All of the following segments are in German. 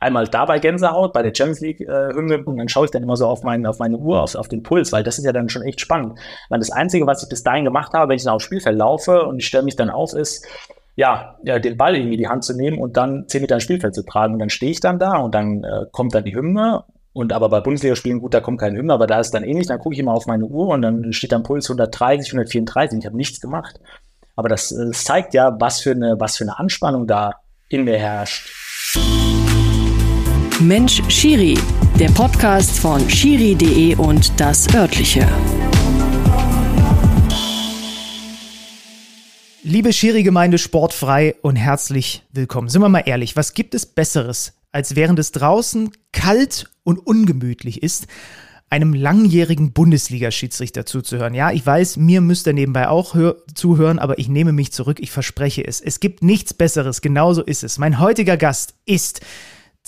einmal dabei Gänsehaut bei der Champions League äh, Hymne und dann schaue ich dann immer so auf, mein, auf meine Uhr, auf, auf den Puls, weil das ist ja dann schon echt spannend. Weil das Einzige, was ich bis dahin gemacht habe, wenn ich dann aufs Spielfeld laufe und ich stelle mich dann auf, ist, ja, ja, den Ball irgendwie in die Hand zu nehmen und dann zehn Meter ins Spielfeld zu tragen. Und dann stehe ich dann da und dann äh, kommt dann die Hymne. Und aber bei Bundesligaspielen, gut, da kommt keine Hymne, aber da ist dann ähnlich. Dann gucke ich immer auf meine Uhr und dann steht dann Puls 130, 134. Ich habe nichts gemacht. Aber das, das zeigt ja, was für eine, was für eine Anspannung da in mir herrscht. Mensch Schiri, der Podcast von Schiri.de und das örtliche. Liebe Schiri-Gemeinde Sportfrei und herzlich willkommen. Sind wir mal ehrlich, was gibt es Besseres, als während es draußen kalt und ungemütlich ist, einem langjährigen Bundesliga-Schiedsrichter zuzuhören. Ja, ich weiß, mir müsst ihr nebenbei auch zuhören, aber ich nehme mich zurück, ich verspreche es. Es gibt nichts Besseres, genauso ist es. Mein heutiger Gast ist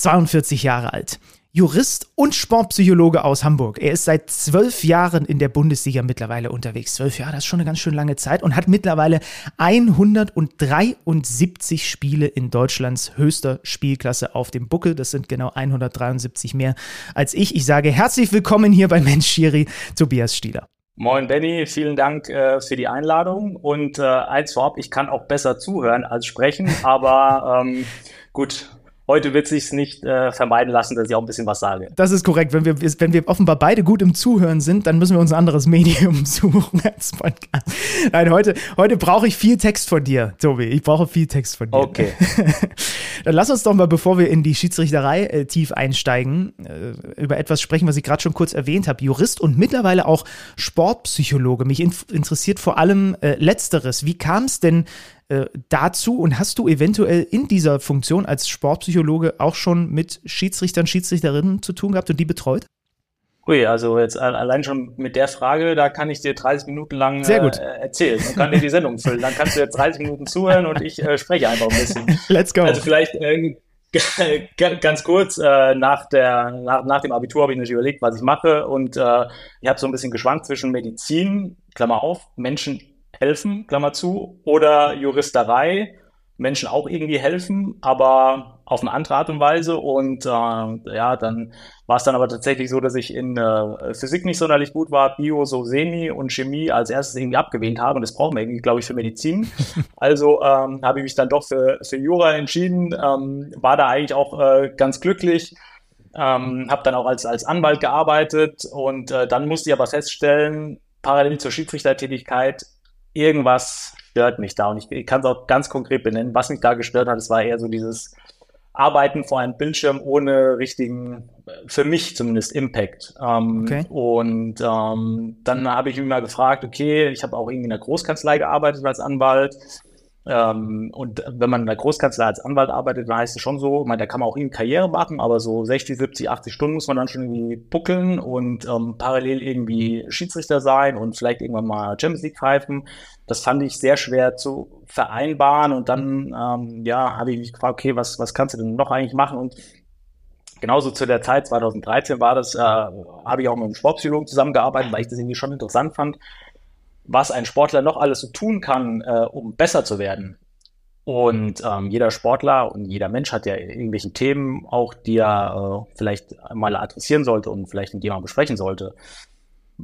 42 Jahre alt. Jurist und Sportpsychologe aus Hamburg. Er ist seit zwölf Jahren in der Bundesliga mittlerweile unterwegs. Zwölf Jahre, das ist schon eine ganz schön lange Zeit und hat mittlerweile 173 Spiele in Deutschlands höchster Spielklasse auf dem Buckel. Das sind genau 173 mehr als ich. Ich sage herzlich willkommen hier bei Mensch Schiri, Tobias Stieler. Moin Benny, vielen Dank äh, für die Einladung und äh, eins vorab, ich kann auch besser zuhören als sprechen, aber ähm, gut, heute wird sich nicht äh, vermeiden lassen, dass ich auch ein bisschen was sage. Das ist korrekt. Wenn wir, wenn wir offenbar beide gut im Zuhören sind, dann müssen wir uns ein anderes Medium suchen als Podcast. Nein, heute, heute brauche ich viel Text von dir, Tobi. Ich brauche viel Text von dir. Okay. dann lass uns doch mal, bevor wir in die Schiedsrichterei äh, tief einsteigen, äh, über etwas sprechen, was ich gerade schon kurz erwähnt habe. Jurist und mittlerweile auch Sportpsychologe. Mich in interessiert vor allem äh, Letzteres. Wie kam es denn äh, dazu und hast du eventuell in dieser Funktion als Sportpsychologe auch schon mit Schiedsrichtern, Schiedsrichterinnen zu tun gehabt und die betreut? Ui, also jetzt allein schon mit der Frage, da kann ich dir 30 Minuten lang Sehr gut. Äh, erzählen und kann dir die Sendung füllen. Dann kannst du jetzt 30 Minuten zuhören und ich äh, spreche einfach ein bisschen. Let's go. Also vielleicht äh, ganz kurz, äh, nach, der, nach, nach dem Abitur habe ich natürlich überlegt, was ich mache und äh, ich habe so ein bisschen geschwankt zwischen Medizin, Klammer auf, Menschen helfen, Klammer zu, oder Juristerei, Menschen auch irgendwie helfen, aber auf eine andere Art und Weise. Und äh, ja, dann war es dann aber tatsächlich so, dass ich in äh, Physik nicht sonderlich gut war, Bio so semi und Chemie als erstes irgendwie abgewählt habe. Und das brauchen wir irgendwie, glaube ich, für Medizin. Also ähm, habe ich mich dann doch für, für Jura entschieden, ähm, war da eigentlich auch äh, ganz glücklich. Ähm, habe dann auch als, als Anwalt gearbeitet und äh, dann musste ich aber feststellen, parallel zur Schiedsrichtertätigkeit, irgendwas stört mich da. Und ich, ich kann es auch ganz konkret benennen. Was mich da gestört hat, es war eher so dieses Arbeiten vor einem Bildschirm ohne richtigen, für mich zumindest, Impact. Ähm, okay. Und ähm, dann habe ich mich mal gefragt, okay, ich habe auch irgendwie in der Großkanzlei gearbeitet als Anwalt. Ähm, und wenn man in der Großkanzlei als Anwalt arbeitet, dann heißt es schon so, man, da kann man auch irgendwie Karriere machen, aber so 60, 70, 80 Stunden muss man dann schon irgendwie buckeln und ähm, parallel irgendwie Schiedsrichter sein und vielleicht irgendwann mal Champions League pfeifen. Das fand ich sehr schwer zu vereinbaren und dann, ähm, ja, habe ich mich gefragt, okay, was, was kannst du denn noch eigentlich machen? Und genauso zu der Zeit, 2013 war das, äh, habe ich auch mit einem Sportpsychologen zusammengearbeitet, weil ich das irgendwie schon interessant fand was ein Sportler noch alles so tun kann, äh, um besser zu werden. Und ähm, jeder Sportler und jeder Mensch hat ja irgendwelche Themen auch, die er äh, vielleicht mal adressieren sollte und vielleicht mit jemandem besprechen sollte.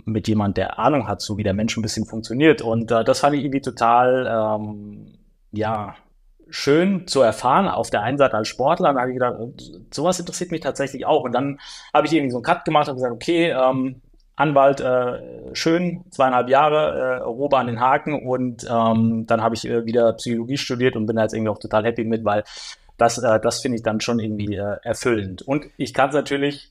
Mit jemand, der Ahnung hat, so wie der Mensch ein bisschen funktioniert. Und äh, das fand ich irgendwie total, ähm, ja, schön zu erfahren. Auf der einen Seite als Sportler, dann habe ich gedacht, sowas interessiert mich tatsächlich auch. Und dann habe ich irgendwie so einen Cut gemacht und gesagt, okay, ähm, Anwalt äh, schön, zweieinhalb Jahre, äh, Robe an den Haken und ähm, dann habe ich äh, wieder Psychologie studiert und bin da jetzt irgendwie auch total happy mit, weil das, äh, das finde ich dann schon irgendwie äh, erfüllend. Und ich kann es natürlich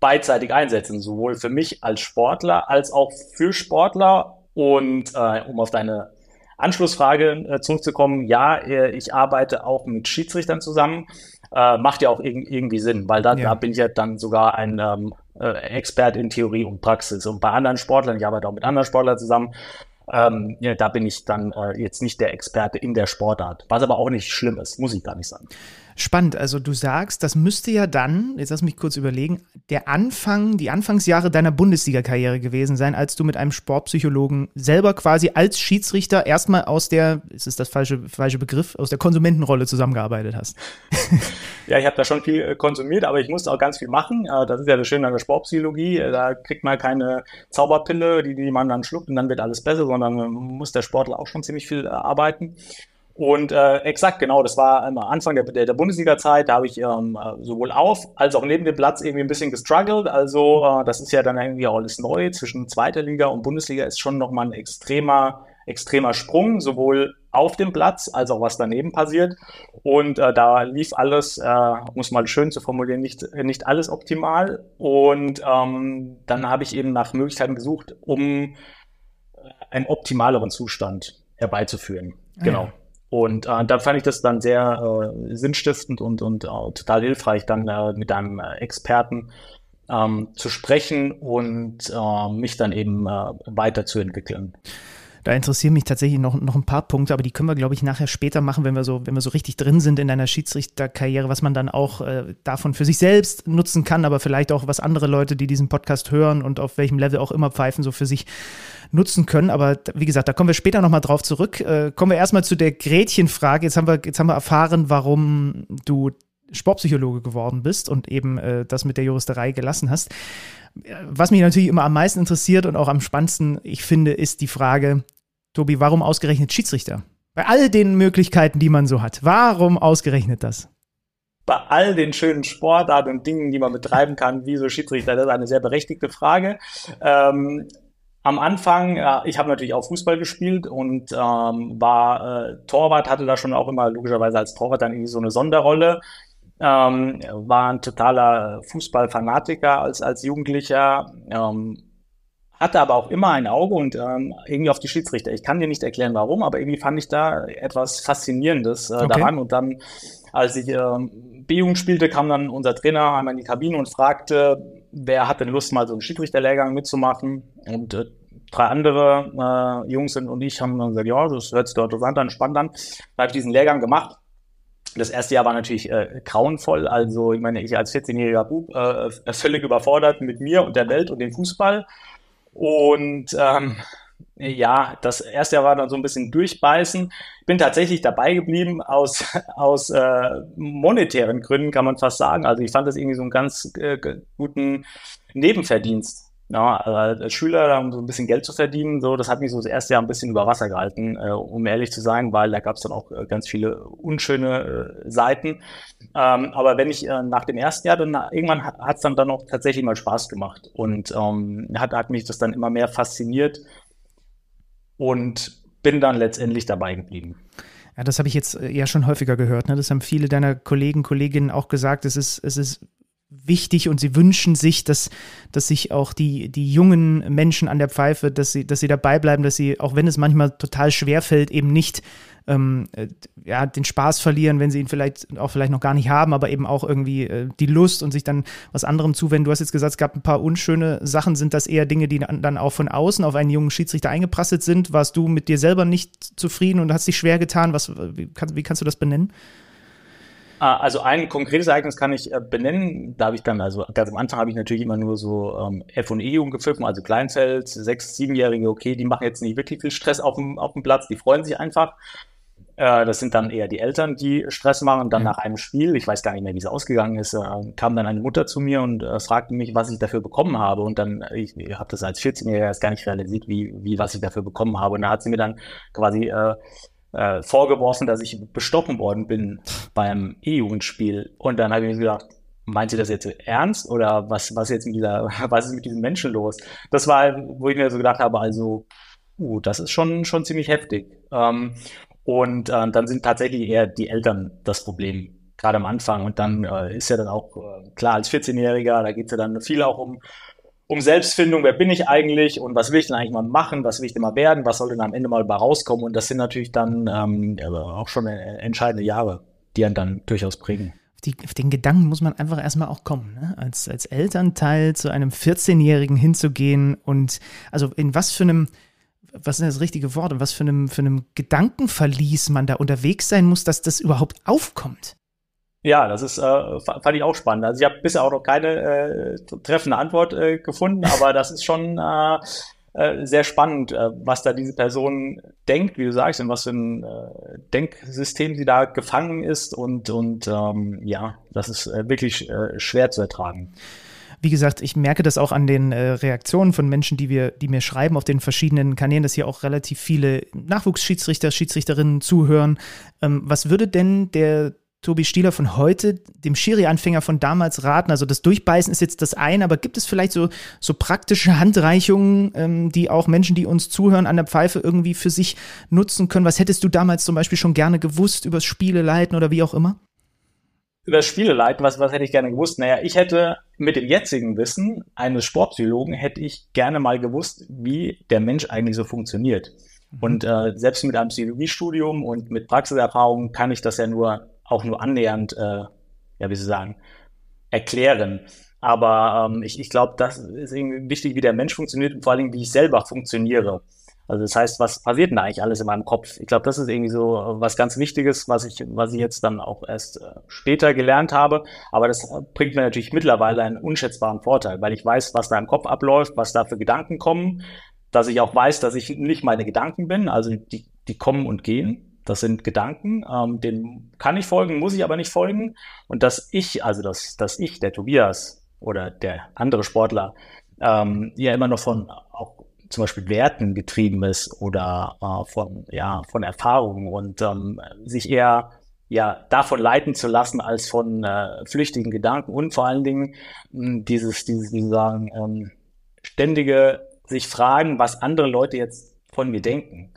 beidseitig einsetzen, sowohl für mich als Sportler als auch für Sportler. Und äh, um auf deine Anschlussfrage äh, zurückzukommen, ja, äh, ich arbeite auch mit Schiedsrichtern zusammen. Äh, macht ja auch irg irgendwie Sinn, weil da, ja. da bin ich ja dann sogar ein ähm, äh, Expert in Theorie und Praxis. Und bei anderen Sportlern, ich arbeite auch mit anderen Sportlern zusammen, ähm, ja, da bin ich dann äh, jetzt nicht der Experte in der Sportart. Was aber auch nicht schlimm ist, muss ich gar nicht sagen. Spannend. Also du sagst, das müsste ja dann, jetzt lass mich kurz überlegen, der Anfang, die Anfangsjahre deiner Bundesliga-Karriere gewesen sein, als du mit einem Sportpsychologen selber quasi als Schiedsrichter erstmal aus der, ist es das falsche, falsche Begriff, aus der Konsumentenrolle zusammengearbeitet hast. ja, ich habe da schon viel äh, konsumiert, aber ich musste auch ganz viel machen. Äh, das ist ja das Schöne an der Sportpsychologie. Äh, da kriegt man keine Zauberpille, die, die man dann schluckt und dann wird alles besser, sondern muss der Sportler auch schon ziemlich viel arbeiten. Und äh, exakt, genau, das war am Anfang der, der, Bundesliga-Zeit, da habe ich ähm, sowohl auf als auch neben dem Platz irgendwie ein bisschen gestruggelt. Also äh, das ist ja dann irgendwie auch alles neu. Zwischen zweiter Liga und Bundesliga ist schon nochmal ein extremer, extremer Sprung, sowohl auf dem Platz als auch was daneben passiert. Und äh, da lief alles, äh, um es mal schön zu formulieren, nicht, nicht alles optimal. Und ähm, dann habe ich eben nach Möglichkeiten gesucht, um einen optimaleren Zustand herbeizuführen. Genau. Ja. Und äh, da fand ich das dann sehr äh, sinnstiftend und, und äh, total hilfreich, dann äh, mit einem äh, Experten ähm, zu sprechen und äh, mich dann eben äh, weiterzuentwickeln. Da interessieren mich tatsächlich noch, noch ein paar Punkte, aber die können wir, glaube ich, nachher später machen, wenn wir so, wenn wir so richtig drin sind in einer Schiedsrichterkarriere, was man dann auch äh, davon für sich selbst nutzen kann, aber vielleicht auch, was andere Leute, die diesen Podcast hören und auf welchem Level auch immer pfeifen, so für sich nutzen können. Aber wie gesagt, da kommen wir später nochmal drauf zurück. Äh, kommen wir erstmal zu der Gretchenfrage. Jetzt haben wir, jetzt haben wir erfahren, warum du Sportpsychologe geworden bist und eben äh, das mit der Juristerei gelassen hast. Was mich natürlich immer am meisten interessiert und auch am spannendsten, ich finde, ist die Frage, Tobi, warum ausgerechnet Schiedsrichter? Bei all den Möglichkeiten, die man so hat. Warum ausgerechnet das? Bei all den schönen Sportarten und Dingen, die man betreiben kann, wieso Schiedsrichter, das ist eine sehr berechtigte Frage. Ähm, am Anfang, ja, ich habe natürlich auch Fußball gespielt und ähm, war äh, Torwart, hatte da schon auch immer logischerweise als Torwart dann irgendwie so eine Sonderrolle. Ähm, war ein totaler Fußballfanatiker als, als Jugendlicher, ähm, hatte aber auch immer ein Auge und ähm, irgendwie auf die Schiedsrichter. Ich kann dir nicht erklären, warum, aber irgendwie fand ich da etwas Faszinierendes äh, okay. daran. Und dann, als ich äh, B-Jugend spielte, kam dann unser Trainer einmal in die Kabine und fragte, wer hat denn Lust, mal so einen Schiedsrichterlehrgang mitzumachen? Und äh, drei andere äh, Jungs und ich haben dann gesagt, ja, das hört sich doch interessant an, spannend an. Dann habe ich diesen Lehrgang gemacht. Das erste Jahr war natürlich äh, grauenvoll. Also, ich meine, ich als 14-jähriger Bub äh, völlig überfordert mit mir und der Welt und dem Fußball. Und ähm, ja, das erste Jahr war dann so ein bisschen durchbeißen. Bin tatsächlich dabei geblieben aus, aus äh, monetären Gründen, kann man fast sagen. Also ich fand das irgendwie so einen ganz äh, guten Nebenverdienst. Ja, als Schüler, um so ein bisschen Geld zu verdienen, so, das hat mich so das erste Jahr ein bisschen über Wasser gehalten, äh, um ehrlich zu sein, weil da gab es dann auch äh, ganz viele unschöne äh, Seiten. Ähm, aber wenn ich äh, nach dem ersten Jahr, dann irgendwann hat es dann, dann auch tatsächlich mal Spaß gemacht und ähm, hat, hat mich das dann immer mehr fasziniert und bin dann letztendlich dabei geblieben. Ja, das habe ich jetzt äh, ja schon häufiger gehört. Ne? Das haben viele deiner Kollegen, Kolleginnen auch gesagt. Es ist, es ist wichtig und sie wünschen sich, dass, dass sich auch die, die jungen Menschen an der Pfeife, dass sie, dass sie dabei bleiben, dass sie, auch wenn es manchmal total schwer fällt, eben nicht ähm, äh, ja, den Spaß verlieren, wenn sie ihn vielleicht auch vielleicht noch gar nicht haben, aber eben auch irgendwie äh, die Lust und sich dann was anderem zuwenden. Du hast jetzt gesagt, es gab ein paar unschöne Sachen. Sind das eher Dinge, die dann auch von außen auf einen jungen Schiedsrichter eingeprasselt sind? Warst du mit dir selber nicht zufrieden und hast dich schwer getan? Was, wie, kann, wie kannst du das benennen? Ah, also ein konkretes Ereignis kann ich äh, benennen. Da habe ich dann, also ganz am Anfang habe ich natürlich immer nur so ähm, F und E umgepfiffen, also Kleinfeld, sechs, siebenjährige, okay, die machen jetzt nicht wirklich viel Stress auf dem, auf dem Platz, die freuen sich einfach. Äh, das sind dann eher die Eltern, die Stress machen. Und dann mhm. nach einem Spiel, ich weiß gar nicht mehr, wie es ausgegangen ist, äh, kam dann eine Mutter zu mir und äh, fragte mich, was ich dafür bekommen habe. Und dann, äh, ich, ich habe das als 14-Jähriger erst gar nicht realisiert, wie, wie was ich dafür bekommen habe. Und da hat sie mir dann quasi äh, vorgeworfen, dass ich bestoppen worden bin beim E-Jugendspiel. Und dann habe ich mir gedacht, meint sie das jetzt ernst oder was, was jetzt mit dieser, was ist mit diesem Menschen los? Das war, wo ich mir so gedacht habe, also, uh, das ist schon, schon ziemlich heftig. Ähm, und äh, dann sind tatsächlich eher die Eltern das Problem, gerade am Anfang. Und dann äh, ist ja dann auch äh, klar, als 14-Jähriger, da geht es ja dann viel auch um um Selbstfindung, wer bin ich eigentlich und was will ich denn eigentlich mal machen, was will ich denn mal werden, was soll denn am Ende mal rauskommen und das sind natürlich dann ähm, auch schon entscheidende Jahre, die einen dann durchaus prägen. Die, auf den Gedanken muss man einfach erstmal auch kommen, ne? als, als Elternteil zu einem 14-Jährigen hinzugehen und also in was für einem, was ist das richtige Wort, in was für einem, für einem Gedankenverlies man da unterwegs sein muss, dass das überhaupt aufkommt. Ja, das ist, äh, fand ich auch spannend. Also ich habe bisher auch noch keine äh, treffende Antwort äh, gefunden, aber das ist schon äh, äh, sehr spannend, äh, was da diese Person denkt, wie du sagst, in was für ein äh, Denksystem sie da gefangen ist und, und ähm, ja, das ist äh, wirklich äh, schwer zu ertragen. Wie gesagt, ich merke das auch an den äh, Reaktionen von Menschen, die wir, die mir schreiben auf den verschiedenen Kanälen, dass hier auch relativ viele Nachwuchsschiedsrichter, Schiedsrichterinnen zuhören. Ähm, was würde denn der Tobi Stieler von heute dem Schiri-Anfänger von damals raten? Also das Durchbeißen ist jetzt das eine, aber gibt es vielleicht so, so praktische Handreichungen, ähm, die auch Menschen, die uns zuhören, an der Pfeife irgendwie für sich nutzen können? Was hättest du damals zum Beispiel schon gerne gewusst über Spiele leiten oder wie auch immer? Über Spiele leiten, was, was hätte ich gerne gewusst? Naja, ich hätte mit dem jetzigen Wissen eines Sportpsychologen hätte ich gerne mal gewusst, wie der Mensch eigentlich so funktioniert. Mhm. Und äh, selbst mit einem Psychologiestudium und mit Praxiserfahrung kann ich das ja nur auch nur annähernd, äh, ja, wie Sie sagen, erklären. Aber ähm, ich, ich glaube, das ist irgendwie wichtig, wie der Mensch funktioniert und vor allem, wie ich selber funktioniere. Also das heißt, was passiert denn eigentlich alles in meinem Kopf? Ich glaube, das ist irgendwie so was ganz Wichtiges, was ich, was ich jetzt dann auch erst äh, später gelernt habe. Aber das bringt mir natürlich mittlerweile einen unschätzbaren Vorteil, weil ich weiß, was da im Kopf abläuft, was da für Gedanken kommen, dass ich auch weiß, dass ich nicht meine Gedanken bin, also die, die kommen und gehen. Das sind Gedanken, ähm, denen kann ich folgen, muss ich aber nicht folgen. Und dass ich, also dass, dass ich, der Tobias oder der andere Sportler, ähm, ja immer noch von auch zum Beispiel Werten getrieben ist oder äh, von, ja, von Erfahrungen und ähm, sich eher ja, davon leiten zu lassen als von äh, flüchtigen Gedanken und vor allen Dingen mh, hm, dieses, dieses, wie sagen, ähm, ständige sich fragen, was andere Leute jetzt von mir denken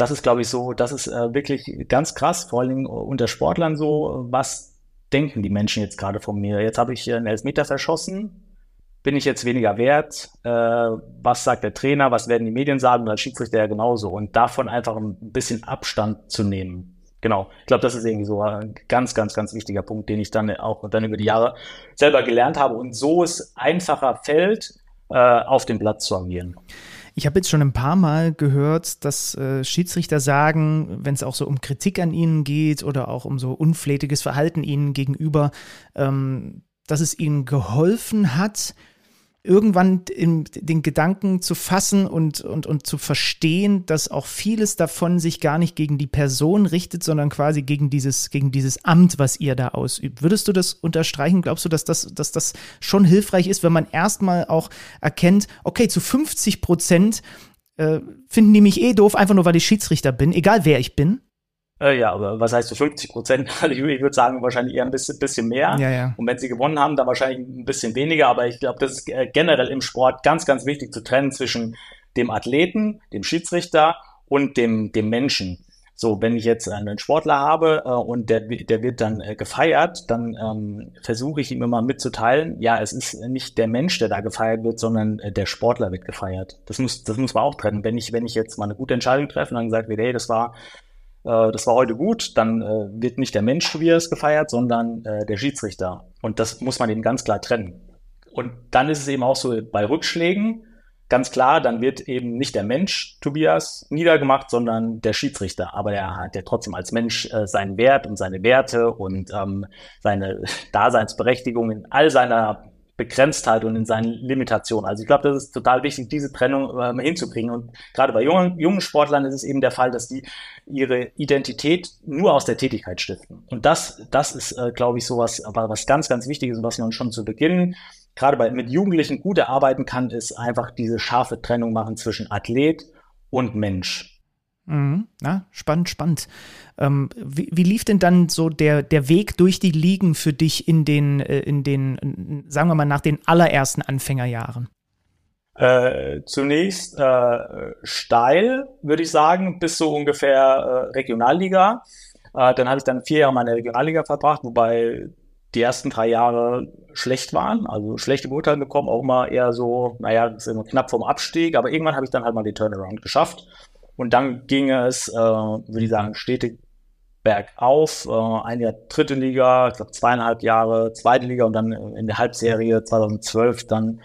das ist, glaube ich, so, das ist äh, wirklich ganz krass, vor allem unter Sportlern so, was denken die Menschen jetzt gerade von mir? Jetzt habe ich einen Elfmeter verschossen, bin ich jetzt weniger wert? Äh, was sagt der Trainer? Was werden die Medien sagen? Und als Schiedsrichter ja genauso. Und davon einfach ein bisschen Abstand zu nehmen. Genau. Ich glaube, das ist irgendwie so ein ganz, ganz, ganz wichtiger Punkt, den ich dann auch dann über die Jahre selber gelernt habe. Und so es einfacher fällt, äh, auf dem Platz zu agieren. Ich habe jetzt schon ein paar Mal gehört, dass äh, Schiedsrichter sagen, wenn es auch so um Kritik an ihnen geht oder auch um so unflätiges Verhalten ihnen gegenüber, ähm, dass es ihnen geholfen hat, irgendwann in, den Gedanken zu fassen und, und, und zu verstehen, dass auch vieles davon sich gar nicht gegen die Person richtet, sondern quasi gegen dieses, gegen dieses Amt, was ihr da ausübt. Würdest du das unterstreichen? Glaubst du, dass das, dass das schon hilfreich ist, wenn man erstmal auch erkennt, okay, zu 50 Prozent äh, finden die mich eh doof, einfach nur weil ich Schiedsrichter bin, egal wer ich bin? Äh, ja, aber was heißt so 50 Prozent? Also ich, ich würde sagen, wahrscheinlich eher ein bisschen, bisschen mehr. Ja, ja. Und wenn sie gewonnen haben, dann wahrscheinlich ein bisschen weniger. Aber ich glaube, das ist generell im Sport ganz, ganz wichtig zu trennen zwischen dem Athleten, dem Schiedsrichter und dem, dem Menschen. So, wenn ich jetzt einen Sportler habe äh, und der, der wird dann äh, gefeiert, dann ähm, versuche ich ihm immer mitzuteilen, ja, es ist nicht der Mensch, der da gefeiert wird, sondern äh, der Sportler wird gefeiert. Das muss, das muss man auch trennen. Wenn ich, wenn ich jetzt mal eine gute Entscheidung treffe und dann gesagt wird, hey, das war äh, das war heute gut, dann äh, wird nicht der Mensch Tobias gefeiert, sondern äh, der Schiedsrichter. Und das muss man eben ganz klar trennen. Und dann ist es eben auch so bei Rückschlägen, ganz klar, dann wird eben nicht der Mensch Tobias niedergemacht, sondern der Schiedsrichter. Aber der hat ja trotzdem als Mensch äh, seinen Wert und seine Werte und ähm, seine Daseinsberechtigung in all seiner Begrenztheit und in seinen Limitationen. Also ich glaube, das ist total wichtig, diese Trennung ähm, hinzukriegen. Und gerade bei jungen, jungen Sportlern ist es eben der Fall, dass die ihre Identität nur aus der Tätigkeit stiften. Und das, das ist, äh, glaube ich, sowas, was ganz, ganz wichtig ist und was man schon zu Beginn gerade bei, mit Jugendlichen gut erarbeiten kann, ist einfach diese scharfe Trennung machen zwischen Athlet und Mensch. Mhm. Ja, spannend, spannend. Ähm, wie, wie, lief denn dann so der, der Weg durch die Ligen für dich in den, äh, in den, sagen wir mal, nach den allerersten Anfängerjahren? Äh, zunächst äh, steil, würde ich sagen, bis so ungefähr äh, Regionalliga. Äh, dann habe ich dann vier Jahre meine Regionalliga verbracht, wobei die ersten drei Jahre schlecht waren, also schlechte Beurteilungen bekommen, auch immer eher so, naja, knapp vom Abstieg, aber irgendwann habe ich dann halt mal den Turnaround geschafft und dann ging es, äh, würde ich sagen, stetig bergauf. Äh, ein Jahr dritte Liga, ich glaube zweieinhalb Jahre zweite Liga und dann in der Halbserie 2012 dann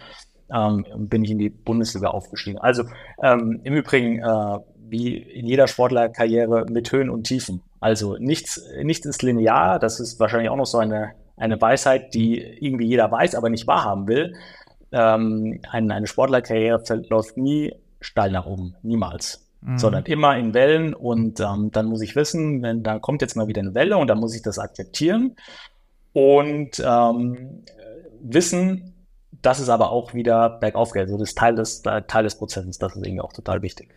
ähm, bin ich in die Bundesliga aufgestiegen. Also ähm, im Übrigen, äh, wie in jeder Sportlerkarriere mit Höhen und Tiefen. Also nichts, nichts ist linear. Das ist wahrscheinlich auch noch so eine, eine Weisheit, die irgendwie jeder weiß, aber nicht wahrhaben will. Ähm, eine, eine Sportlerkarriere läuft nie steil nach oben, niemals. Mhm. Sondern immer in Wellen und ähm, dann muss ich wissen, wenn da kommt jetzt mal wieder eine Welle und dann muss ich das akzeptieren und ähm, wissen, dass es aber auch wieder bergauf geht. Also das ist Teil des, Teil des Prozesses, das ist irgendwie auch total wichtig.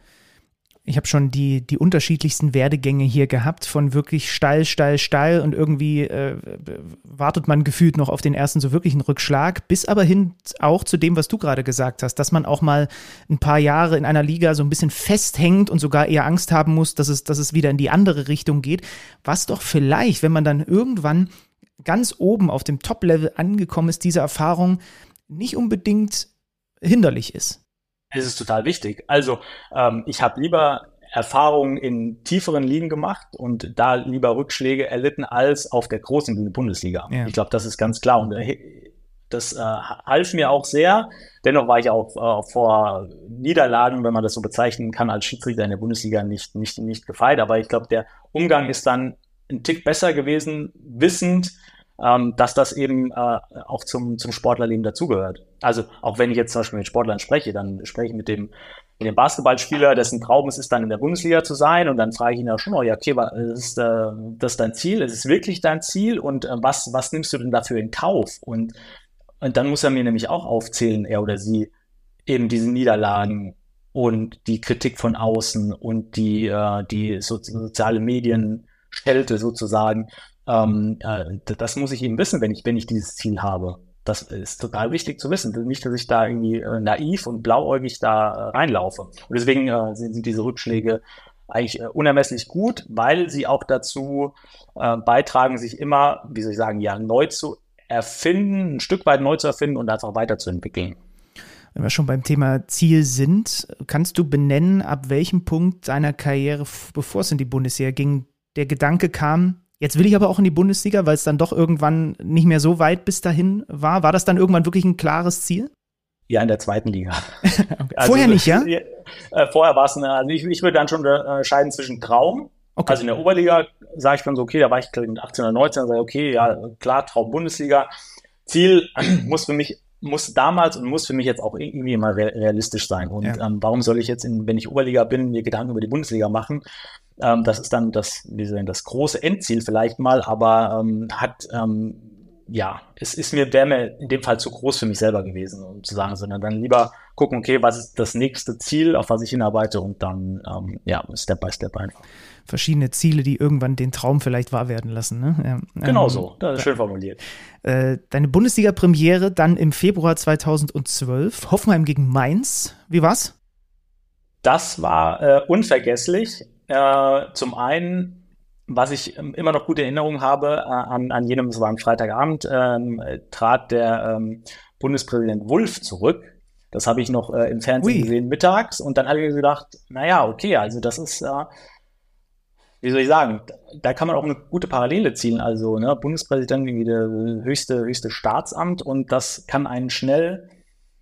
Ich habe schon die, die unterschiedlichsten Werdegänge hier gehabt, von wirklich steil, steil, steil und irgendwie äh, wartet man gefühlt noch auf den ersten so wirklichen Rückschlag, bis aber hin auch zu dem, was du gerade gesagt hast, dass man auch mal ein paar Jahre in einer Liga so ein bisschen festhängt und sogar eher Angst haben muss, dass es, dass es wieder in die andere Richtung geht. Was doch vielleicht, wenn man dann irgendwann ganz oben auf dem Top-Level angekommen ist, diese Erfahrung nicht unbedingt hinderlich ist. Es ist total wichtig. Also ähm, ich habe lieber Erfahrungen in tieferen Ligen gemacht und da lieber Rückschläge erlitten als auf der großen Bühne Bundesliga. Ja. Ich glaube, das ist ganz klar. Und äh, das äh, half mir auch sehr. Dennoch war ich auch äh, vor Niederlagen, wenn man das so bezeichnen kann, als Schiedsrichter in der Bundesliga nicht, nicht, nicht gefeit. Aber ich glaube, der Umgang ist dann ein Tick besser gewesen, wissend, ähm, dass das eben äh, auch zum, zum Sportlerleben dazugehört. Also auch wenn ich jetzt zum Beispiel mit Sportlern spreche, dann spreche ich mit dem, mit dem Basketballspieler, dessen Traum es ist, dann in der Bundesliga zu sein und dann frage ich ihn ja schon, oh ja, okay, was ist äh, das ist dein Ziel? Ist es wirklich dein Ziel und äh, was, was nimmst du denn dafür in Kauf? Und, und dann muss er mir nämlich auch aufzählen, er oder sie, eben diese Niederlagen und die Kritik von außen und die, äh, die so, soziale Medien Schelte sozusagen ähm, äh, das muss ich eben wissen, wenn ich, wenn ich dieses Ziel habe. Das ist total wichtig zu wissen. Nicht, dass ich da irgendwie äh, naiv und blauäugig da äh, reinlaufe. Und deswegen äh, sind, sind diese Rückschläge eigentlich äh, unermesslich gut, weil sie auch dazu äh, beitragen, sich immer, wie soll ich sagen, ja, neu zu erfinden, ein Stück weit neu zu erfinden und einfach weiterzuentwickeln. Wenn wir schon beim Thema Ziel sind, kannst du benennen, ab welchem Punkt deiner Karriere, bevor es in die Bundesliga ging, der Gedanke kam, Jetzt will ich aber auch in die Bundesliga, weil es dann doch irgendwann nicht mehr so weit bis dahin war. War das dann irgendwann wirklich ein klares Ziel? Ja, in der zweiten Liga. also, vorher nicht, ja? Äh, vorher war es, also ich, ich würde dann schon unterscheiden zwischen Traum. Okay. Also in der Oberliga sage ich dann so, okay, da war ich ich 18 oder 19, sage ich, okay, ja, klar, Traum Bundesliga. Ziel muss für mich muss damals und muss für mich jetzt auch irgendwie mal realistisch sein. Und ja. ähm, warum soll ich jetzt, in, wenn ich Oberliga bin, mir Gedanken über die Bundesliga machen? Ähm, das ist dann das, wie sagen, das große Endziel vielleicht mal, aber ähm, hat, ähm, ja, es ist mir, wäre mir in dem Fall zu groß für mich selber gewesen, um zu sagen, sondern dann lieber gucken, okay, was ist das nächste Ziel, auf was ich hinarbeite und dann, ähm, ja, Step by Step einfach. Verschiedene Ziele, die irgendwann den Traum vielleicht wahr werden lassen. Ne? Ja, genau ähm, so, das ist schön formuliert. Äh, deine Bundesliga-Premiere dann im Februar 2012, Hoffenheim gegen Mainz. Wie war's? Das war äh, unvergesslich. Äh, zum einen, was ich ähm, immer noch gute Erinnerungen habe, äh, an, an jenem, es war am Freitagabend, ähm, trat der ähm, Bundespräsident Wulff zurück. Das habe ich noch äh, im Fernsehen Ui. gesehen mittags und dann habe ich gedacht, naja, okay, also das ist, äh, wie soll ich sagen, da kann man auch eine gute Parallele ziehen. Also ne, Bundespräsident irgendwie der höchste, höchste Staatsamt und das kann einen schnell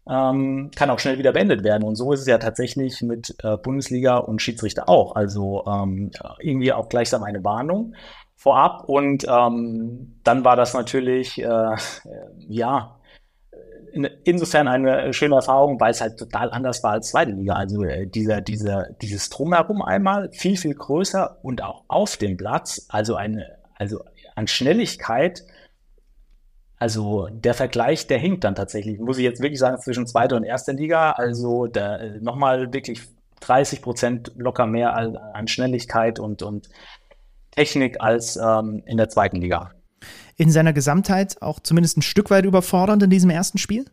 ähm, kann auch schnell wieder beendet werden. Und so ist es ja tatsächlich mit äh, Bundesliga und Schiedsrichter auch. Also ähm, irgendwie auch gleichsam eine Warnung vorab. Und ähm, dann war das natürlich, äh, ja, in, insofern eine schöne Erfahrung, weil es halt total anders war als zweite Liga. Also äh, dieser, dieser, dieses Drumherum einmal viel, viel größer und auch auf dem Platz, also eine, also an Schnelligkeit also der Vergleich, der hinkt dann tatsächlich, muss ich jetzt wirklich sagen, zwischen zweiter und erster Liga. Also der, nochmal wirklich 30 Prozent locker mehr an Schnelligkeit und, und Technik als ähm, in der zweiten Liga. In seiner Gesamtheit auch zumindest ein Stück weit überfordernd in diesem ersten Spiel?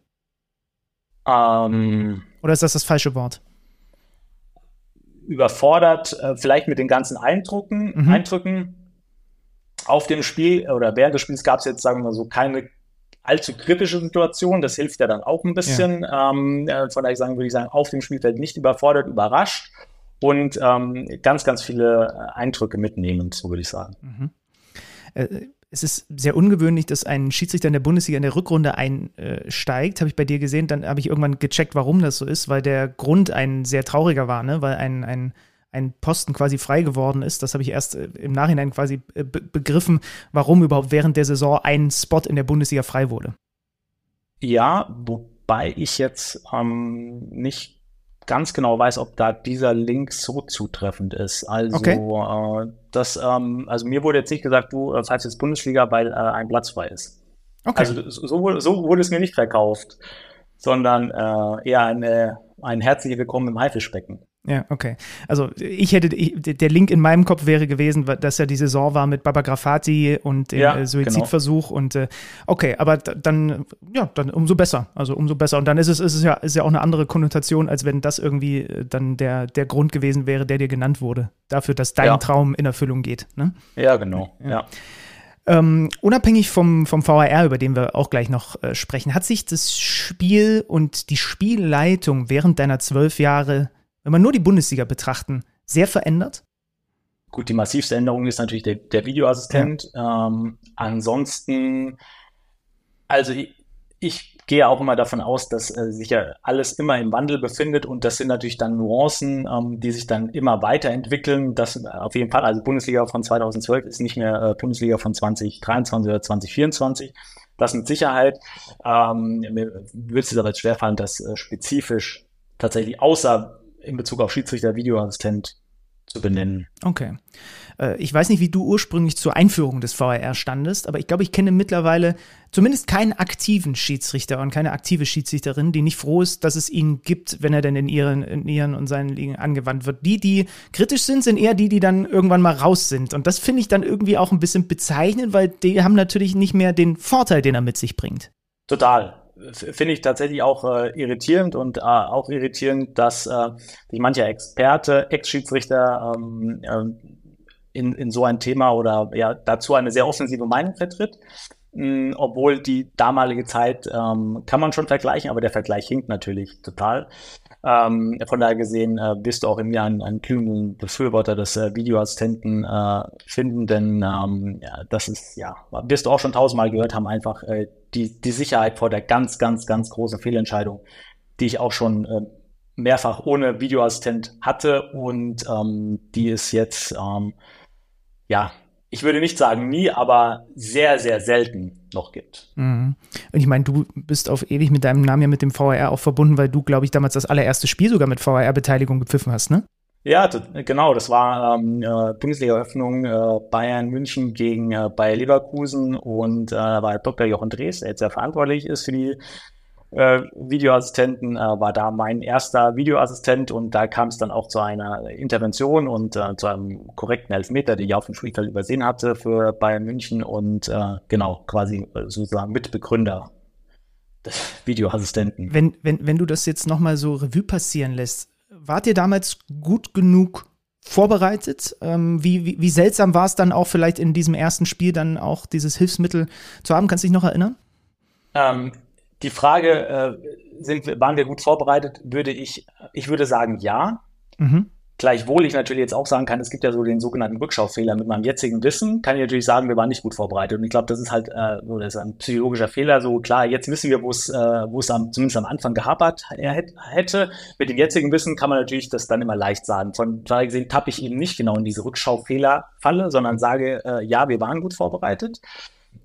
Ähm, Oder ist das das falsche Wort? Überfordert, äh, vielleicht mit den ganzen Eindrücken, mhm. Eindrücken auf dem Spiel oder während des Spiels gab es jetzt, sagen wir mal so, keine allzu kritische Situation. Das hilft ja dann auch ein bisschen. Ja. Ähm, äh, von daher sagen, würde ich sagen, auf dem Spielfeld nicht überfordert, überrascht und ähm, ganz, ganz viele Eindrücke mitnehmend, so würde ich sagen. Mhm. Äh, es ist sehr ungewöhnlich, dass ein Schiedsrichter in der Bundesliga in der Rückrunde einsteigt. Habe ich bei dir gesehen. Dann habe ich irgendwann gecheckt, warum das so ist, weil der Grund ein sehr trauriger war, ne? weil ein, ein ein Posten quasi frei geworden ist. Das habe ich erst äh, im Nachhinein quasi äh, be begriffen, warum überhaupt während der Saison ein Spot in der Bundesliga frei wurde. Ja, wobei ich jetzt ähm, nicht ganz genau weiß, ob da dieser Link so zutreffend ist. Also okay. äh, das, ähm, also mir wurde jetzt nicht gesagt, du äh, jetzt Bundesliga, weil äh, ein Platz frei ist. Okay. Also so, so wurde es mir nicht verkauft, sondern äh, eher eine, ein herzliches Willkommen im Haifischbecken. Ja, okay. Also ich hätte, ich, der Link in meinem Kopf wäre gewesen, dass ja die Saison war mit Baba Grafati und dem ja, äh, Suizidversuch genau. und äh, okay, aber dann, ja, dann umso besser. Also umso besser. Und dann ist es, ist es ja, ist ja auch eine andere Konnotation, als wenn das irgendwie äh, dann der, der Grund gewesen wäre, der dir genannt wurde. Dafür, dass dein ja. Traum in Erfüllung geht. Ne? Ja, genau. ja. ja. Ähm, unabhängig vom, vom VAR, über den wir auch gleich noch äh, sprechen, hat sich das Spiel und die Spielleitung während deiner zwölf Jahre wenn man nur die Bundesliga betrachten, sehr verändert? Gut, die massivste Änderung ist natürlich der, der Videoassistent. Ja. Ähm, ansonsten, also ich, ich, gehe auch immer davon aus, dass äh, sich ja alles immer im Wandel befindet und das sind natürlich dann Nuancen, ähm, die sich dann immer weiterentwickeln. Das äh, auf jeden Fall, also Bundesliga von 2012 ist nicht mehr äh, Bundesliga von 2023 oder 2024. Das mit Sicherheit. Ähm, mir würde es aber jetzt schwerfallen, das äh, spezifisch tatsächlich außer in Bezug auf Schiedsrichter Videoassistent zu benennen. Okay. Äh, ich weiß nicht, wie du ursprünglich zur Einführung des VAR standest, aber ich glaube, ich kenne mittlerweile zumindest keinen aktiven Schiedsrichter und keine aktive Schiedsrichterin, die nicht froh ist, dass es ihn gibt, wenn er denn in ihren, in ihren und seinen Ligen angewandt wird. Die, die kritisch sind, sind eher die, die dann irgendwann mal raus sind. Und das finde ich dann irgendwie auch ein bisschen bezeichnend, weil die haben natürlich nicht mehr den Vorteil, den er mit sich bringt. Total finde ich tatsächlich auch äh, irritierend und äh, auch irritierend, dass äh, sich mancher Experte, Ex-Schiedsrichter ähm, äh, in, in so ein Thema oder ja dazu eine sehr offensive Meinung vertritt. Mh, obwohl die damalige Zeit ähm, kann man schon vergleichen, aber der Vergleich hinkt natürlich total. Ähm, von daher gesehen äh, bist du auch in mir ein, ein glühenden Befürworter des äh, Videoassistenten äh, finden, denn ähm, ja, das ist, ja, wirst du auch schon tausendmal gehört haben, einfach äh, die, die Sicherheit vor der ganz, ganz, ganz großen Fehlentscheidung, die ich auch schon äh, mehrfach ohne Videoassistent hatte und ähm, die es jetzt, ähm, ja, ich würde nicht sagen nie, aber sehr, sehr selten noch gibt. Mhm. Und ich meine, du bist auf ewig mit deinem Namen ja mit dem VAR auch verbunden, weil du, glaube ich, damals das allererste Spiel sogar mit VAR-Beteiligung gepfiffen hast, ne? Ja, genau. Das war ähm, äh, Bundesliga-Eröffnung äh, Bayern München gegen äh, Bayer Leverkusen und äh, war Dr. Jochen Drees, der jetzt sehr verantwortlich ist für die äh, Videoassistenten, äh, war da mein erster Videoassistent und da kam es dann auch zu einer Intervention und äh, zu einem korrekten Elfmeter, den ich auf dem Spielfeld übersehen hatte für Bayern München und äh, genau, quasi äh, sozusagen Mitbegründer des Videoassistenten. Wenn, wenn, wenn du das jetzt nochmal so Revue passieren lässt, wart ihr damals gut genug vorbereitet? Ähm, wie, wie, wie seltsam war es dann auch vielleicht in diesem ersten Spiel dann auch dieses Hilfsmittel zu haben? Kannst du dich noch erinnern? Ähm, die Frage, äh, sind, waren wir gut vorbereitet, würde ich, ich würde sagen, ja. Mhm. Gleichwohl ich natürlich jetzt auch sagen kann, es gibt ja so den sogenannten Rückschaufehler. Mit meinem jetzigen Wissen kann ich natürlich sagen, wir waren nicht gut vorbereitet. Und ich glaube, das ist halt äh, so, das ist ein psychologischer Fehler. So klar, jetzt wissen wir, wo es, äh, wo es am, zumindest am Anfang gehapert hätte. Mit dem jetzigen Wissen kann man natürlich das dann immer leicht sagen. Von daher gesehen tappe ich eben nicht genau in diese Rückschaufehlerfalle, sondern sage, äh, ja, wir waren gut vorbereitet.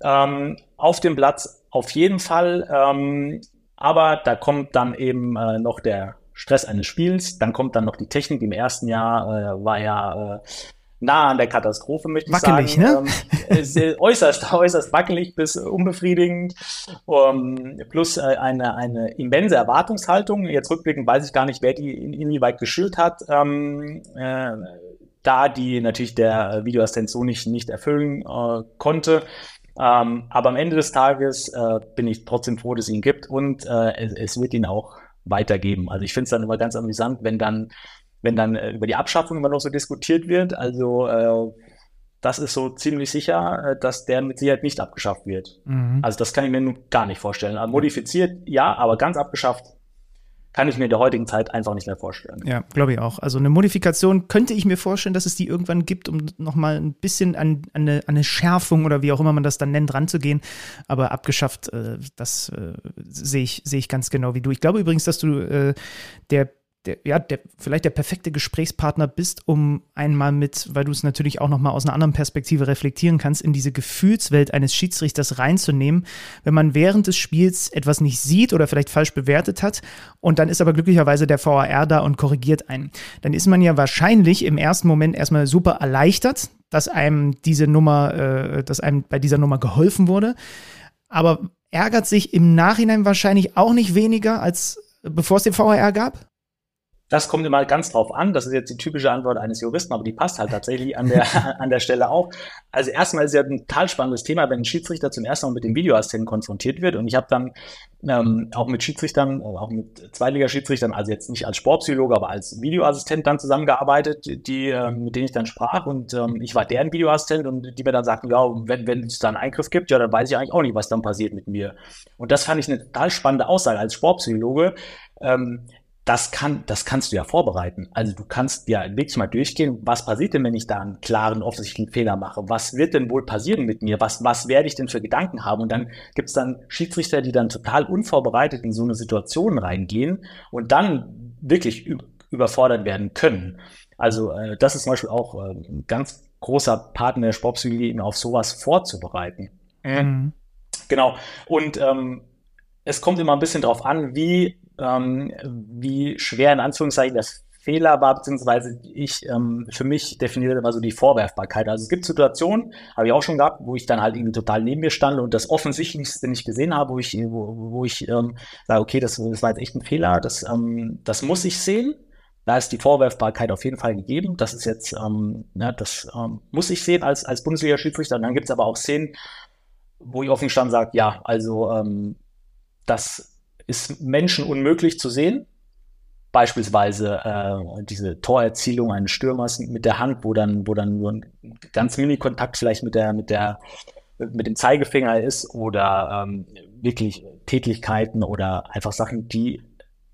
Ähm, auf dem Platz auf jeden Fall. Ähm, aber da kommt dann eben äh, noch der Stress eines Spiels. Dann kommt dann noch die Technik. Im ersten Jahr äh, war ja äh, nah an der Katastrophe, möchte wackelig, ich sagen. Wackelig, ne? Ähm, äußerst, äußerst wackelig bis unbefriedigend. Um, plus äh, eine, eine immense Erwartungshaltung. Jetzt rückblickend weiß ich gar nicht, wer die in, inwieweit geschürt hat. Ähm, äh, da die natürlich der Videoassistent so nicht, nicht erfüllen äh, konnte. Ähm, aber am Ende des Tages äh, bin ich trotzdem froh, dass es ihn gibt und äh, es, es, wird ihn auch weitergeben. Also ich finde es dann immer ganz amüsant, wenn dann, wenn dann äh, über die Abschaffung immer noch so diskutiert wird. Also äh, das ist so ziemlich sicher, äh, dass der mit Sicherheit nicht abgeschafft wird. Mhm. Also das kann ich mir nun gar nicht vorstellen. Also modifiziert, ja, aber ganz abgeschafft kann ich mir in der heutigen Zeit einfach nicht mehr vorstellen. Ja, glaube ich auch. Also eine Modifikation könnte ich mir vorstellen, dass es die irgendwann gibt, um nochmal ein bisschen an, an, eine, an eine Schärfung oder wie auch immer man das dann nennt, ranzugehen. Aber abgeschafft, äh, das äh, sehe ich, seh ich ganz genau wie du. Ich glaube übrigens, dass du äh, der der, ja, der, vielleicht der perfekte Gesprächspartner bist, um einmal mit, weil du es natürlich auch nochmal aus einer anderen Perspektive reflektieren kannst, in diese Gefühlswelt eines Schiedsrichters reinzunehmen, wenn man während des Spiels etwas nicht sieht oder vielleicht falsch bewertet hat und dann ist aber glücklicherweise der VAR da und korrigiert einen. Dann ist man ja wahrscheinlich im ersten Moment erstmal super erleichtert, dass einem diese Nummer, äh, dass einem bei dieser Nummer geholfen wurde, aber ärgert sich im Nachhinein wahrscheinlich auch nicht weniger, als bevor es den VAR gab? Das kommt immer ganz drauf an. Das ist jetzt die typische Antwort eines Juristen, aber die passt halt tatsächlich an der, an der Stelle auch. Also erstmal ist ja ein total spannendes Thema, wenn ein Schiedsrichter zum ersten Mal mit dem Videoassistenten konfrontiert wird. Und ich habe dann ähm, auch mit Schiedsrichtern, auch mit Zweitliga-Schiedsrichtern, also jetzt nicht als Sportpsychologe, aber als Videoassistent dann zusammengearbeitet, die, äh, mit denen ich dann sprach. Und ähm, ich war deren Videoassistent und die mir dann sagten, ja, wenn, wenn es da einen Eingriff gibt, ja, dann weiß ich eigentlich auch nicht, was dann passiert mit mir. Und das fand ich eine total spannende Aussage als Sportpsychologe. Ähm, das kann, das kannst du ja vorbereiten. Also du kannst ja wirklich mal durchgehen, was passiert denn, wenn ich da einen klaren, offensichtlichen Fehler mache? Was wird denn wohl passieren mit mir? Was, was werde ich denn für Gedanken haben? Und dann gibt es dann Schiedsrichter, die dann total unvorbereitet in so eine Situation reingehen und dann wirklich überfordert werden können. Also äh, das ist zum Beispiel auch äh, ein ganz großer Partner der Sportpsychologie, auf sowas vorzubereiten. Mhm. Genau. Und ähm, es kommt immer ein bisschen drauf an, wie ähm, wie schwer in Anführungszeichen das Fehler war, beziehungsweise ich ähm, für mich definiere immer so die Vorwerfbarkeit. Also es gibt Situationen, habe ich auch schon gehabt, wo ich dann halt irgendwie total neben mir stand und das Offensichtlichste nicht gesehen habe, wo ich, wo, wo ich ähm, sage, okay, das, das war jetzt echt ein Fehler, das, ähm, das muss ich sehen. Da ist die Vorwerfbarkeit auf jeden Fall gegeben. Das ist jetzt, ähm, ja, das ähm, muss ich sehen als, als Bundesliga-Schiedsrichter. Und dann gibt es aber auch Szenen, wo ich offen stand sage, ja, also ähm, das ist Menschen unmöglich zu sehen. Beispielsweise äh, diese Torerzielung eines Stürmers mit der Hand, wo dann, wo dann nur ein ganz Mini-Kontakt vielleicht mit der, mit der, mit dem Zeigefinger ist oder ähm, wirklich Tätigkeiten oder einfach Sachen, die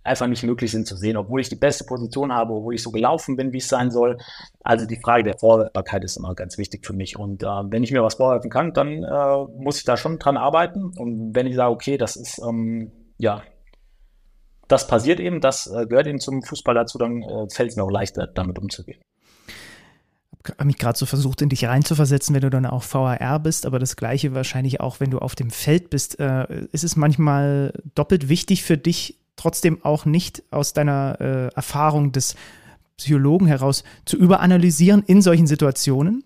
einfach nicht möglich sind zu sehen, obwohl ich die beste Position habe, obwohl ich so gelaufen bin, wie es sein soll. Also die Frage der Vorwerfbarkeit ist immer ganz wichtig für mich. Und äh, wenn ich mir was vorwerfen kann, dann äh, muss ich da schon dran arbeiten. Und wenn ich sage, okay, das ist ähm, ja, das passiert eben, das äh, gehört eben zum Fußball dazu, dann äh, fällt es mir auch leichter, damit umzugehen. Ich habe mich gerade so versucht, in dich reinzuversetzen, wenn du dann auch VAR bist, aber das Gleiche wahrscheinlich auch, wenn du auf dem Feld bist. Äh, ist es manchmal doppelt wichtig für dich, trotzdem auch nicht aus deiner Erfahrung des Psychologen heraus zu überanalysieren in solchen Situationen?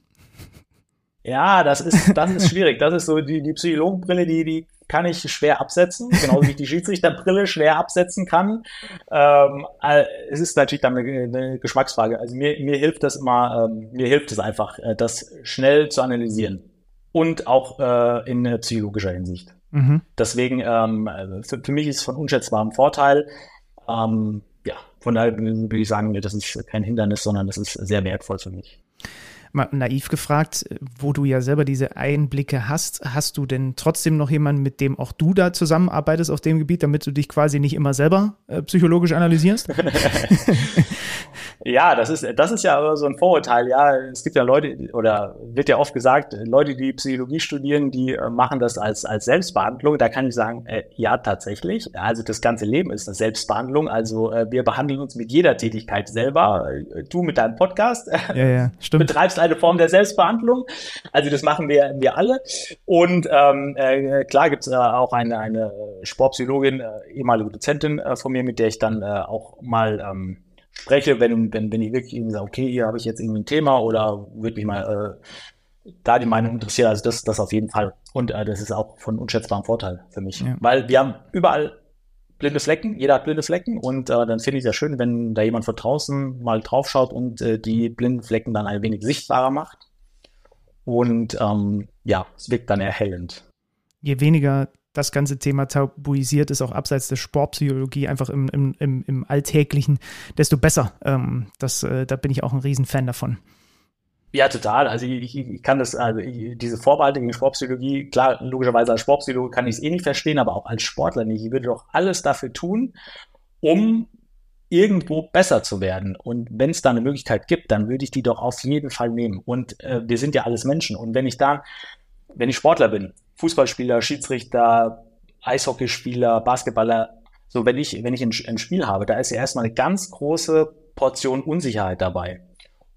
Ja, das ist, das ist schwierig. Das ist so die, die Psychologenbrille, die, die kann ich schwer absetzen, genauso wie ich die Schiedsrichterbrille schwer absetzen kann. Ähm, äh, es ist natürlich dann eine, eine Geschmacksfrage. Also mir, mir hilft das immer, ähm, mir hilft es einfach, äh, das schnell zu analysieren und auch äh, in psychologischer Hinsicht. Mhm. Deswegen, ähm, für, für, mich ist es von unschätzbarem Vorteil. Ähm, ja, von daher würde ich sagen, das ist kein Hindernis, sondern das ist sehr wertvoll für mich mal naiv gefragt, wo du ja selber diese Einblicke hast, hast du denn trotzdem noch jemanden, mit dem auch du da zusammenarbeitest auf dem Gebiet, damit du dich quasi nicht immer selber äh, psychologisch analysierst? Ja, das ist, das ist ja so ein Vorurteil. Ja, es gibt ja Leute, oder wird ja oft gesagt, Leute, die Psychologie studieren, die äh, machen das als, als Selbstbehandlung. Da kann ich sagen, äh, ja, tatsächlich. Also das ganze Leben ist eine Selbstbehandlung. Also äh, wir behandeln uns mit jeder Tätigkeit selber. Äh, du mit deinem Podcast ja, ja, stimmt. betreibst eine Form der Selbstbehandlung. Also das machen wir, wir alle. Und ähm, äh, klar gibt's äh, auch eine, eine Sportpsychologin, äh, ehemalige Dozentin äh, von mir, mit der ich dann äh, auch mal ähm, spreche, wenn, wenn, wenn ich wirklich irgendwie sage, okay, hier habe ich jetzt irgendwie ein Thema oder würde mich mal äh, da die Meinung interessieren. Also das, das auf jeden Fall. Und äh, das ist auch von unschätzbarem Vorteil für mich. Ja. Weil wir haben überall blinde Flecken, jeder hat blinde Flecken und äh, dann finde ich es ja schön, wenn da jemand von draußen mal draufschaut und äh, die blinden Flecken dann ein wenig sichtbarer macht. Und ähm, ja, es wirkt dann erhellend. Je weniger das ganze Thema tabuisiert ist, auch abseits der Sportpsychologie, einfach im, im, im, im Alltäglichen, desto besser. Ähm, das, äh, da bin ich auch ein Riesenfan davon. Ja, total. Also ich, ich kann das, also ich, diese Vorbehaltung gegen Sportpsychologie, klar, logischerweise als Sportpsychologe kann ich es eh nicht verstehen, aber auch als Sportler nicht. Ich würde doch alles dafür tun, um irgendwo besser zu werden. Und wenn es da eine Möglichkeit gibt, dann würde ich die doch auf jeden Fall nehmen. Und äh, wir sind ja alles Menschen. Und wenn ich da, wenn ich Sportler bin, Fußballspieler, Schiedsrichter, Eishockeyspieler, Basketballer, So, wenn ich, wenn ich ein, ein Spiel habe, da ist ja erstmal eine ganz große Portion Unsicherheit dabei.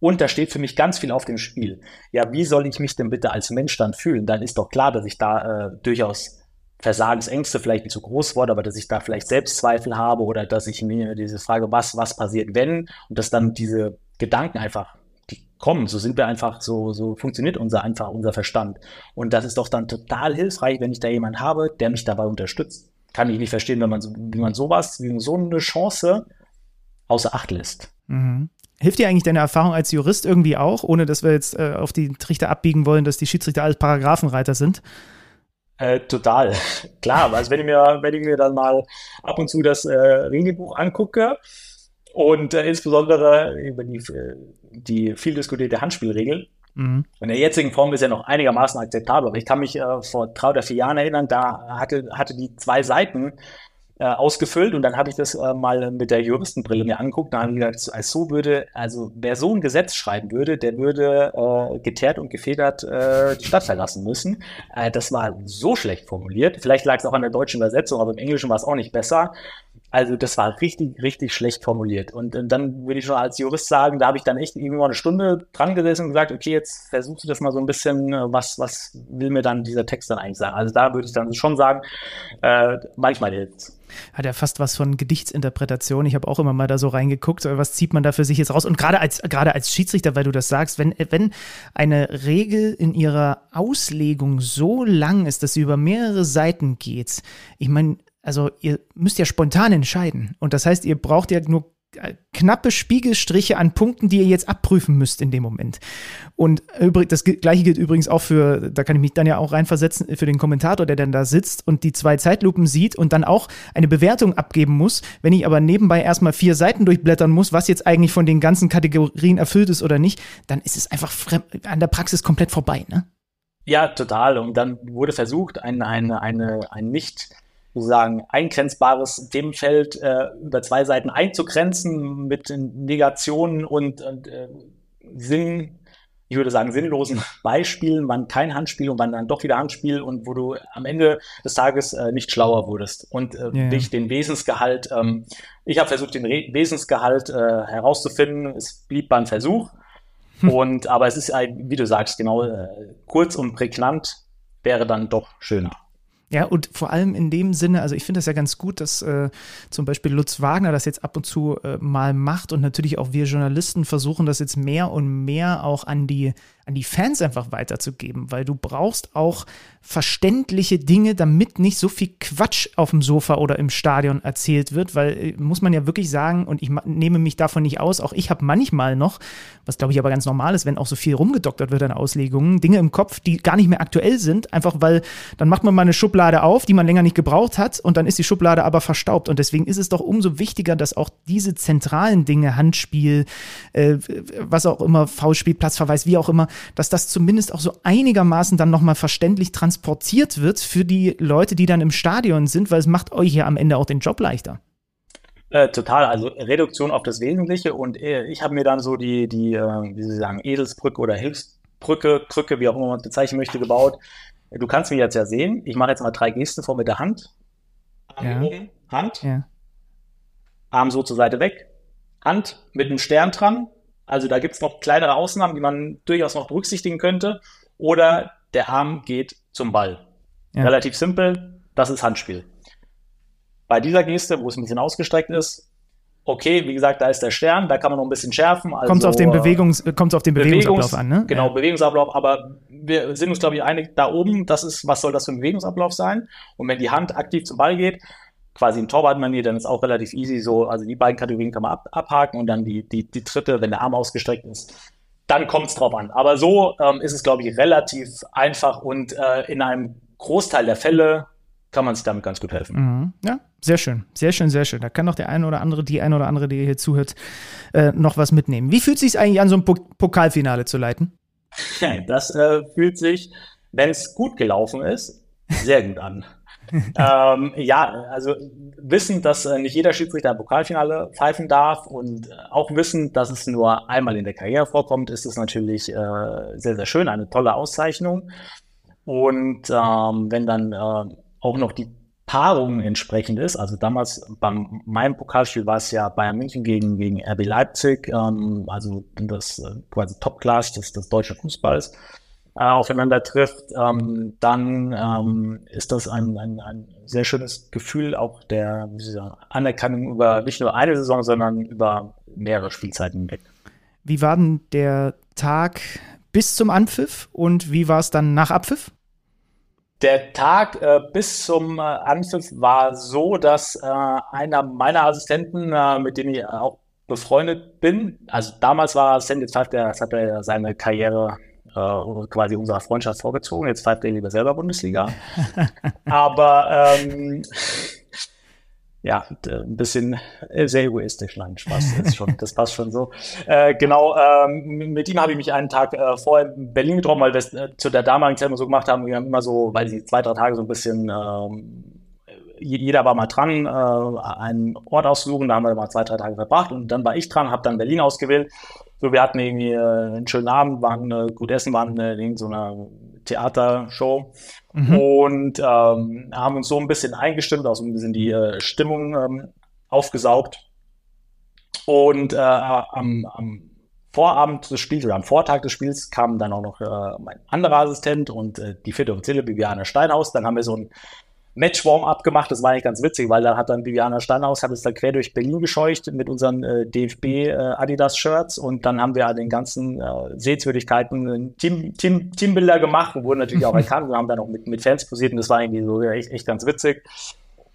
Und da steht für mich ganz viel auf dem Spiel. Ja, wie soll ich mich denn bitte als Mensch dann fühlen? Dann ist doch klar, dass ich da äh, durchaus Versagensängste vielleicht nicht so groß worden, aber dass ich da vielleicht Selbstzweifel habe oder dass ich mir diese Frage, was, was passiert, wenn, und dass dann diese Gedanken einfach, die kommen, so sind wir einfach, so, so funktioniert unser einfach, unser Verstand. Und das ist doch dann total hilfreich, wenn ich da jemanden habe, der mich dabei unterstützt. Kann ich nicht verstehen, wenn man, wie man sowas, wie so eine Chance außer Acht lässt. Mhm. Hilft dir eigentlich deine Erfahrung als Jurist irgendwie auch, ohne dass wir jetzt äh, auf die Trichter abbiegen wollen, dass die Schiedsrichter alles Paragraphenreiter sind? Äh, total. Klar, also wenn ich mir, wenn ich mir dann mal ab und zu das äh, Regelbuch angucke und äh, insbesondere über die, äh, die viel diskutierte Handspielregel, mhm. in der jetzigen Form ist ja noch einigermaßen akzeptabel, aber ich kann mich äh, vor drei oder vier Jahren erinnern, da hatte, hatte die zwei Seiten äh, ausgefüllt und dann habe ich das äh, mal mit der Juristenbrille mir angeguckt. Da habe ich gedacht, als so würde, also wer so ein Gesetz schreiben würde, der würde äh, geteert und gefedert äh, die Stadt verlassen müssen. Äh, das war so schlecht formuliert. Vielleicht lag es auch an der deutschen Übersetzung, aber im Englischen war es auch nicht besser. Also das war richtig, richtig schlecht formuliert. Und, und dann würde ich schon als Jurist sagen, da habe ich dann echt irgendwie mal eine Stunde dran gesessen und gesagt, okay, jetzt versuchst du das mal so ein bisschen, äh, was, was will mir dann dieser Text dann eigentlich sagen? Also da würde ich dann schon sagen, äh, manchmal hilft hat ja fast was von Gedichtsinterpretation. Ich habe auch immer mal da so reingeguckt, was zieht man da für sich jetzt raus? Und gerade als, gerade als Schiedsrichter, weil du das sagst, wenn, wenn eine Regel in ihrer Auslegung so lang ist, dass sie über mehrere Seiten geht, ich meine, also ihr müsst ja spontan entscheiden. Und das heißt, ihr braucht ja nur knappe Spiegelstriche an Punkten, die ihr jetzt abprüfen müsst in dem Moment. Und das gleiche gilt übrigens auch für, da kann ich mich dann ja auch reinversetzen, für den Kommentator, der dann da sitzt und die zwei Zeitlupen sieht und dann auch eine Bewertung abgeben muss. Wenn ich aber nebenbei erstmal vier Seiten durchblättern muss, was jetzt eigentlich von den ganzen Kategorien erfüllt ist oder nicht, dann ist es einfach an der Praxis komplett vorbei, ne? Ja, total. Und dann wurde versucht, ein, eine, eine, ein nicht sozusagen eingrenzbares Themenfeld äh, über zwei Seiten einzugrenzen mit Negationen und, und äh, Sinn, ich würde sagen, sinnlosen Beispielen, wann kein Handspiel und wann dann doch wieder Handspiel und wo du am Ende des Tages äh, nicht schlauer wurdest und äh, yeah. dich den Wesensgehalt, ähm, ich habe versucht, den Re Wesensgehalt äh, herauszufinden. Es blieb beim Versuch. Hm. Und aber es ist, wie du sagst, genau äh, kurz und prägnant wäre dann doch schöner. Ja, und vor allem in dem Sinne, also ich finde das ja ganz gut, dass äh, zum Beispiel Lutz Wagner das jetzt ab und zu äh, mal macht und natürlich auch wir Journalisten versuchen das jetzt mehr und mehr auch an die an die Fans einfach weiterzugeben, weil du brauchst auch verständliche Dinge, damit nicht so viel Quatsch auf dem Sofa oder im Stadion erzählt wird, weil äh, muss man ja wirklich sagen, und ich nehme mich davon nicht aus, auch ich habe manchmal noch, was glaube ich aber ganz normal ist, wenn auch so viel rumgedoktert wird an Auslegungen, Dinge im Kopf, die gar nicht mehr aktuell sind, einfach weil dann macht man mal eine Schublade auf, die man länger nicht gebraucht hat und dann ist die Schublade aber verstaubt. Und deswegen ist es doch umso wichtiger, dass auch diese zentralen Dinge, Handspiel, äh, was auch immer, Foulspiel, Platzverweis, wie auch immer, dass das zumindest auch so einigermaßen dann nochmal verständlich transportiert wird für die Leute, die dann im Stadion sind, weil es macht euch ja am Ende auch den Job leichter. Äh, total, also Reduktion auf das Wesentliche und äh, ich habe mir dann so die, die, äh, wie Sie sagen, Edelsbrücke oder Hilfsbrücke, Krücke, wie auch immer man es bezeichnen möchte, gebaut. Du kannst mich jetzt ja sehen. Ich mache jetzt mal drei Gesten vor mit der Hand. Arm ja. Hand. Ja. Arm so zur Seite weg. Hand mit einem Stern dran. Also da gibt es noch kleinere Ausnahmen, die man durchaus noch berücksichtigen könnte. Oder der Arm geht zum Ball. Ja. Relativ simpel, das ist Handspiel. Bei dieser Geste, wo es ein bisschen ausgestreckt ist, okay, wie gesagt, da ist der Stern, da kann man noch ein bisschen schärfen. Also, kommt auf den, Bewegungs, kommt auf den Bewegungsablauf Bewegungs, an, ne? Genau, ja. Bewegungsablauf, aber wir sind uns, glaube ich, einig, da oben, das ist, was soll das für ein Bewegungsablauf sein? Und wenn die Hand aktiv zum Ball geht, quasi in Torwartmanier, dann ist auch relativ easy so, also die beiden Kategorien kann man ab, abhaken und dann die, die, die dritte, wenn der Arm ausgestreckt ist, dann kommt es drauf an. Aber so ähm, ist es, glaube ich, relativ einfach und äh, in einem Großteil der Fälle kann man sich damit ganz gut helfen. Mhm. Ja, sehr schön, sehr schön, sehr schön. Da kann doch der eine oder andere, die eine oder andere, die hier zuhört, äh, noch was mitnehmen. Wie fühlt es sich eigentlich an, so ein Pokalfinale zu leiten? Das äh, fühlt sich, wenn es gut gelaufen ist, sehr gut an ähm, ja, also wissen, dass äh, nicht jeder Schiedsrichter ein Pokalfinale pfeifen darf und äh, auch wissen, dass es nur einmal in der Karriere vorkommt, ist es natürlich äh, sehr, sehr schön, eine tolle Auszeichnung. Und ähm, wenn dann äh, auch noch die Paarung entsprechend ist. Also damals beim meinem Pokalspiel war es ja Bayern München gegen, gegen RB Leipzig, ähm, also das äh, quasi Top-Class des, des deutschen Fußballs äh, aufeinander trifft, ähm, dann ähm, ist das ein, ein, ein sehr schönes Gefühl auch der wie Sie sagen, Anerkennung über nicht nur eine Saison, sondern über mehrere Spielzeiten hinweg. Wie war denn der Tag bis zum Anpfiff und wie war es dann nach Abpfiff? Der Tag äh, bis zum äh, Anpfiff war so, dass äh, einer meiner Assistenten, äh, mit dem ich auch befreundet bin, also damals war Assistent, jetzt hat er, hat er seine Karriere äh, quasi unserer Freundschaft vorgezogen. Jetzt pfeift er lieber selber Bundesliga. Aber ähm, ja, ein bisschen sehr egoistisch, nein, Spaß, das, schon, das passt schon so. Äh, genau, ähm, mit ihm habe ich mich einen Tag äh, vorher in Berlin getroffen, weil wir es äh, zu der damaligen Zeit immer so gemacht haben, wir haben immer so, weil sie zwei, drei Tage so ein bisschen, ähm, jeder war mal dran, äh, einen Ort aussuchen, da haben wir mal zwei, drei Tage verbracht und dann war ich dran, habe dann Berlin ausgewählt. So, wir hatten irgendwie äh, einen schönen Abend, waren äh, gut essen, waren äh, in so einer Theatershow mhm. und ähm, haben uns so ein bisschen eingestimmt, auch so ein bisschen die äh, Stimmung ähm, aufgesaugt. Und äh, am, am Vorabend des Spiels oder am Vortag des Spiels kam dann auch noch äh, mein anderer Assistent und äh, die vierte Offizielle Bibiane Steinhaus. Dann haben wir so ein Match-Warm-up gemacht. Das war eigentlich ganz witzig, weil da hat dann Viviana Steinhaus hat es dann quer durch Berlin gescheucht mit unseren äh, DFB äh, und dann haben wir an den ganzen äh, Sehenswürdigkeiten Team, Team, Teambilder gemacht und wurden natürlich auch erkannt und haben dann auch mit, mit Fans posiert und das war irgendwie so echt, echt ganz witzig.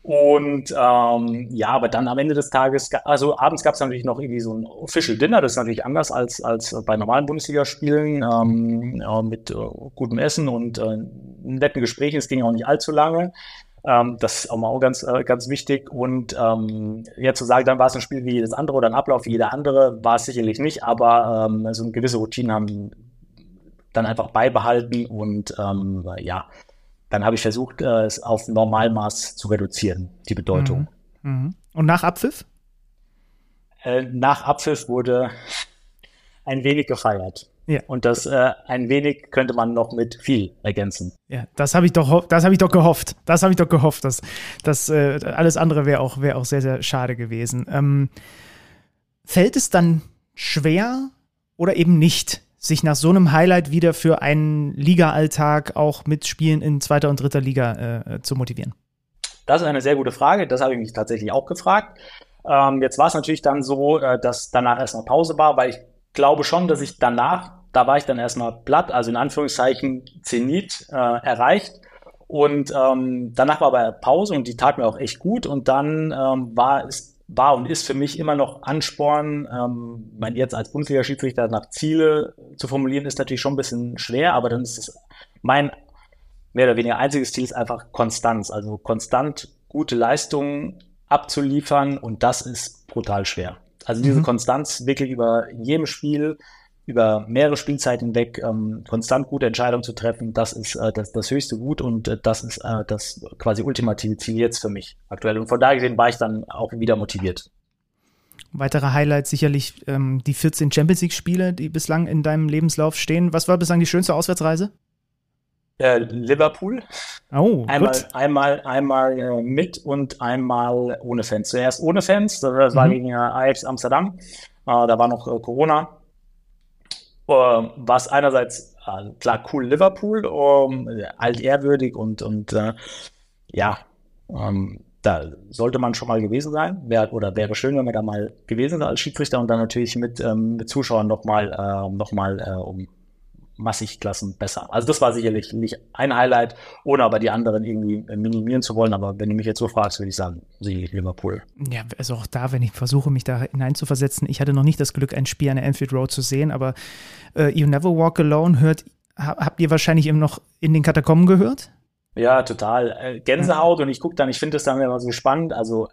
Und ähm, ja, aber dann am Ende des Tages, also abends gab es natürlich noch irgendwie so ein Official Dinner, das ist natürlich anders als, als bei normalen Bundesligaspielen, ähm, ja, mit äh, gutem Essen und äh, netten Gesprächen. Es ging auch nicht allzu lange. Ähm, das ist auch mal auch ganz, äh, ganz wichtig. Und ähm, ja, zu sagen, dann war es ein Spiel wie jedes andere oder ein Ablauf wie jeder andere, war es sicherlich nicht, aber ähm, so eine gewisse Routine haben dann einfach beibehalten und ähm, ja, dann habe ich versucht, äh, es auf Normalmaß zu reduzieren, die Bedeutung. Mhm. Mhm. Und nach Abpfiff? Äh, nach Abpfiff wurde ein wenig gefeiert. Ja. Und das äh, ein wenig könnte man noch mit viel ergänzen. Ja, das habe ich doch, das habe ich doch gehofft. Das habe ich doch gehofft, dass, dass äh, alles andere wäre auch, wäre auch sehr, sehr schade gewesen. Ähm, fällt es dann schwer oder eben nicht, sich nach so einem Highlight wieder für einen Liga-Alltag auch mit Spielen in zweiter und dritter Liga äh, zu motivieren? Das ist eine sehr gute Frage. Das habe ich mich tatsächlich auch gefragt. Ähm, jetzt war es natürlich dann so, äh, dass danach erstmal Pause war, weil ich glaube schon, dass ich danach da war ich dann erstmal platt, also in Anführungszeichen Zenit äh, erreicht. Und ähm, danach war aber Pause und die tat mir auch echt gut. Und dann ähm, war es war und ist für mich immer noch Ansporn. Ähm, mein jetzt als Bundesliga-Schiedsrichter nach Ziele zu formulieren, ist natürlich schon ein bisschen schwer, aber dann ist es mein mehr oder weniger einziges Ziel ist einfach Konstanz. Also konstant gute Leistungen abzuliefern und das ist brutal schwer. Also diese mhm. Konstanz wirklich über jedem Spiel über mehrere Spielzeiten hinweg ähm, konstant gute Entscheidungen zu treffen, das ist äh, das, das höchste Gut und äh, das ist äh, das quasi ultimative Ziel jetzt für mich aktuell. Und von daher gesehen war ich dann auch wieder motiviert. Weitere Highlights sicherlich ähm, die 14 Champions League-Spiele, die bislang in deinem Lebenslauf stehen. Was war bislang die schönste Auswärtsreise? Äh, Liverpool. Oh, einmal, gut. einmal, einmal äh, mit und einmal ohne Fans. Zuerst ohne Fans, das war mhm. gegen äh, Ajax Amsterdam. Äh, da war noch äh, Corona ähm, was einerseits äh, klar cool Liverpool, um, altehrwürdig und, und äh, ja, ähm, da sollte man schon mal gewesen sein. Wär, oder wäre schön, wenn man da mal gewesen wäre als Schiedsrichter und dann natürlich mit, ähm, mit Zuschauern nochmal äh, noch äh, um massig Klassen besser. Also das war sicherlich nicht ein Highlight, ohne aber die anderen irgendwie minimieren zu wollen. Aber wenn du mich jetzt so fragst, würde ich sagen, sicherlich Liverpool. Ja, also auch da, wenn ich versuche, mich da hineinzuversetzen, ich hatte noch nicht das Glück, ein Spiel an der Anfield Road zu sehen, aber äh, You Never Walk Alone hört, habt ihr wahrscheinlich eben noch in den Katakomben gehört? Ja, total. Äh, Gänsehaut und ich gucke dann, ich finde das dann immer so spannend. Also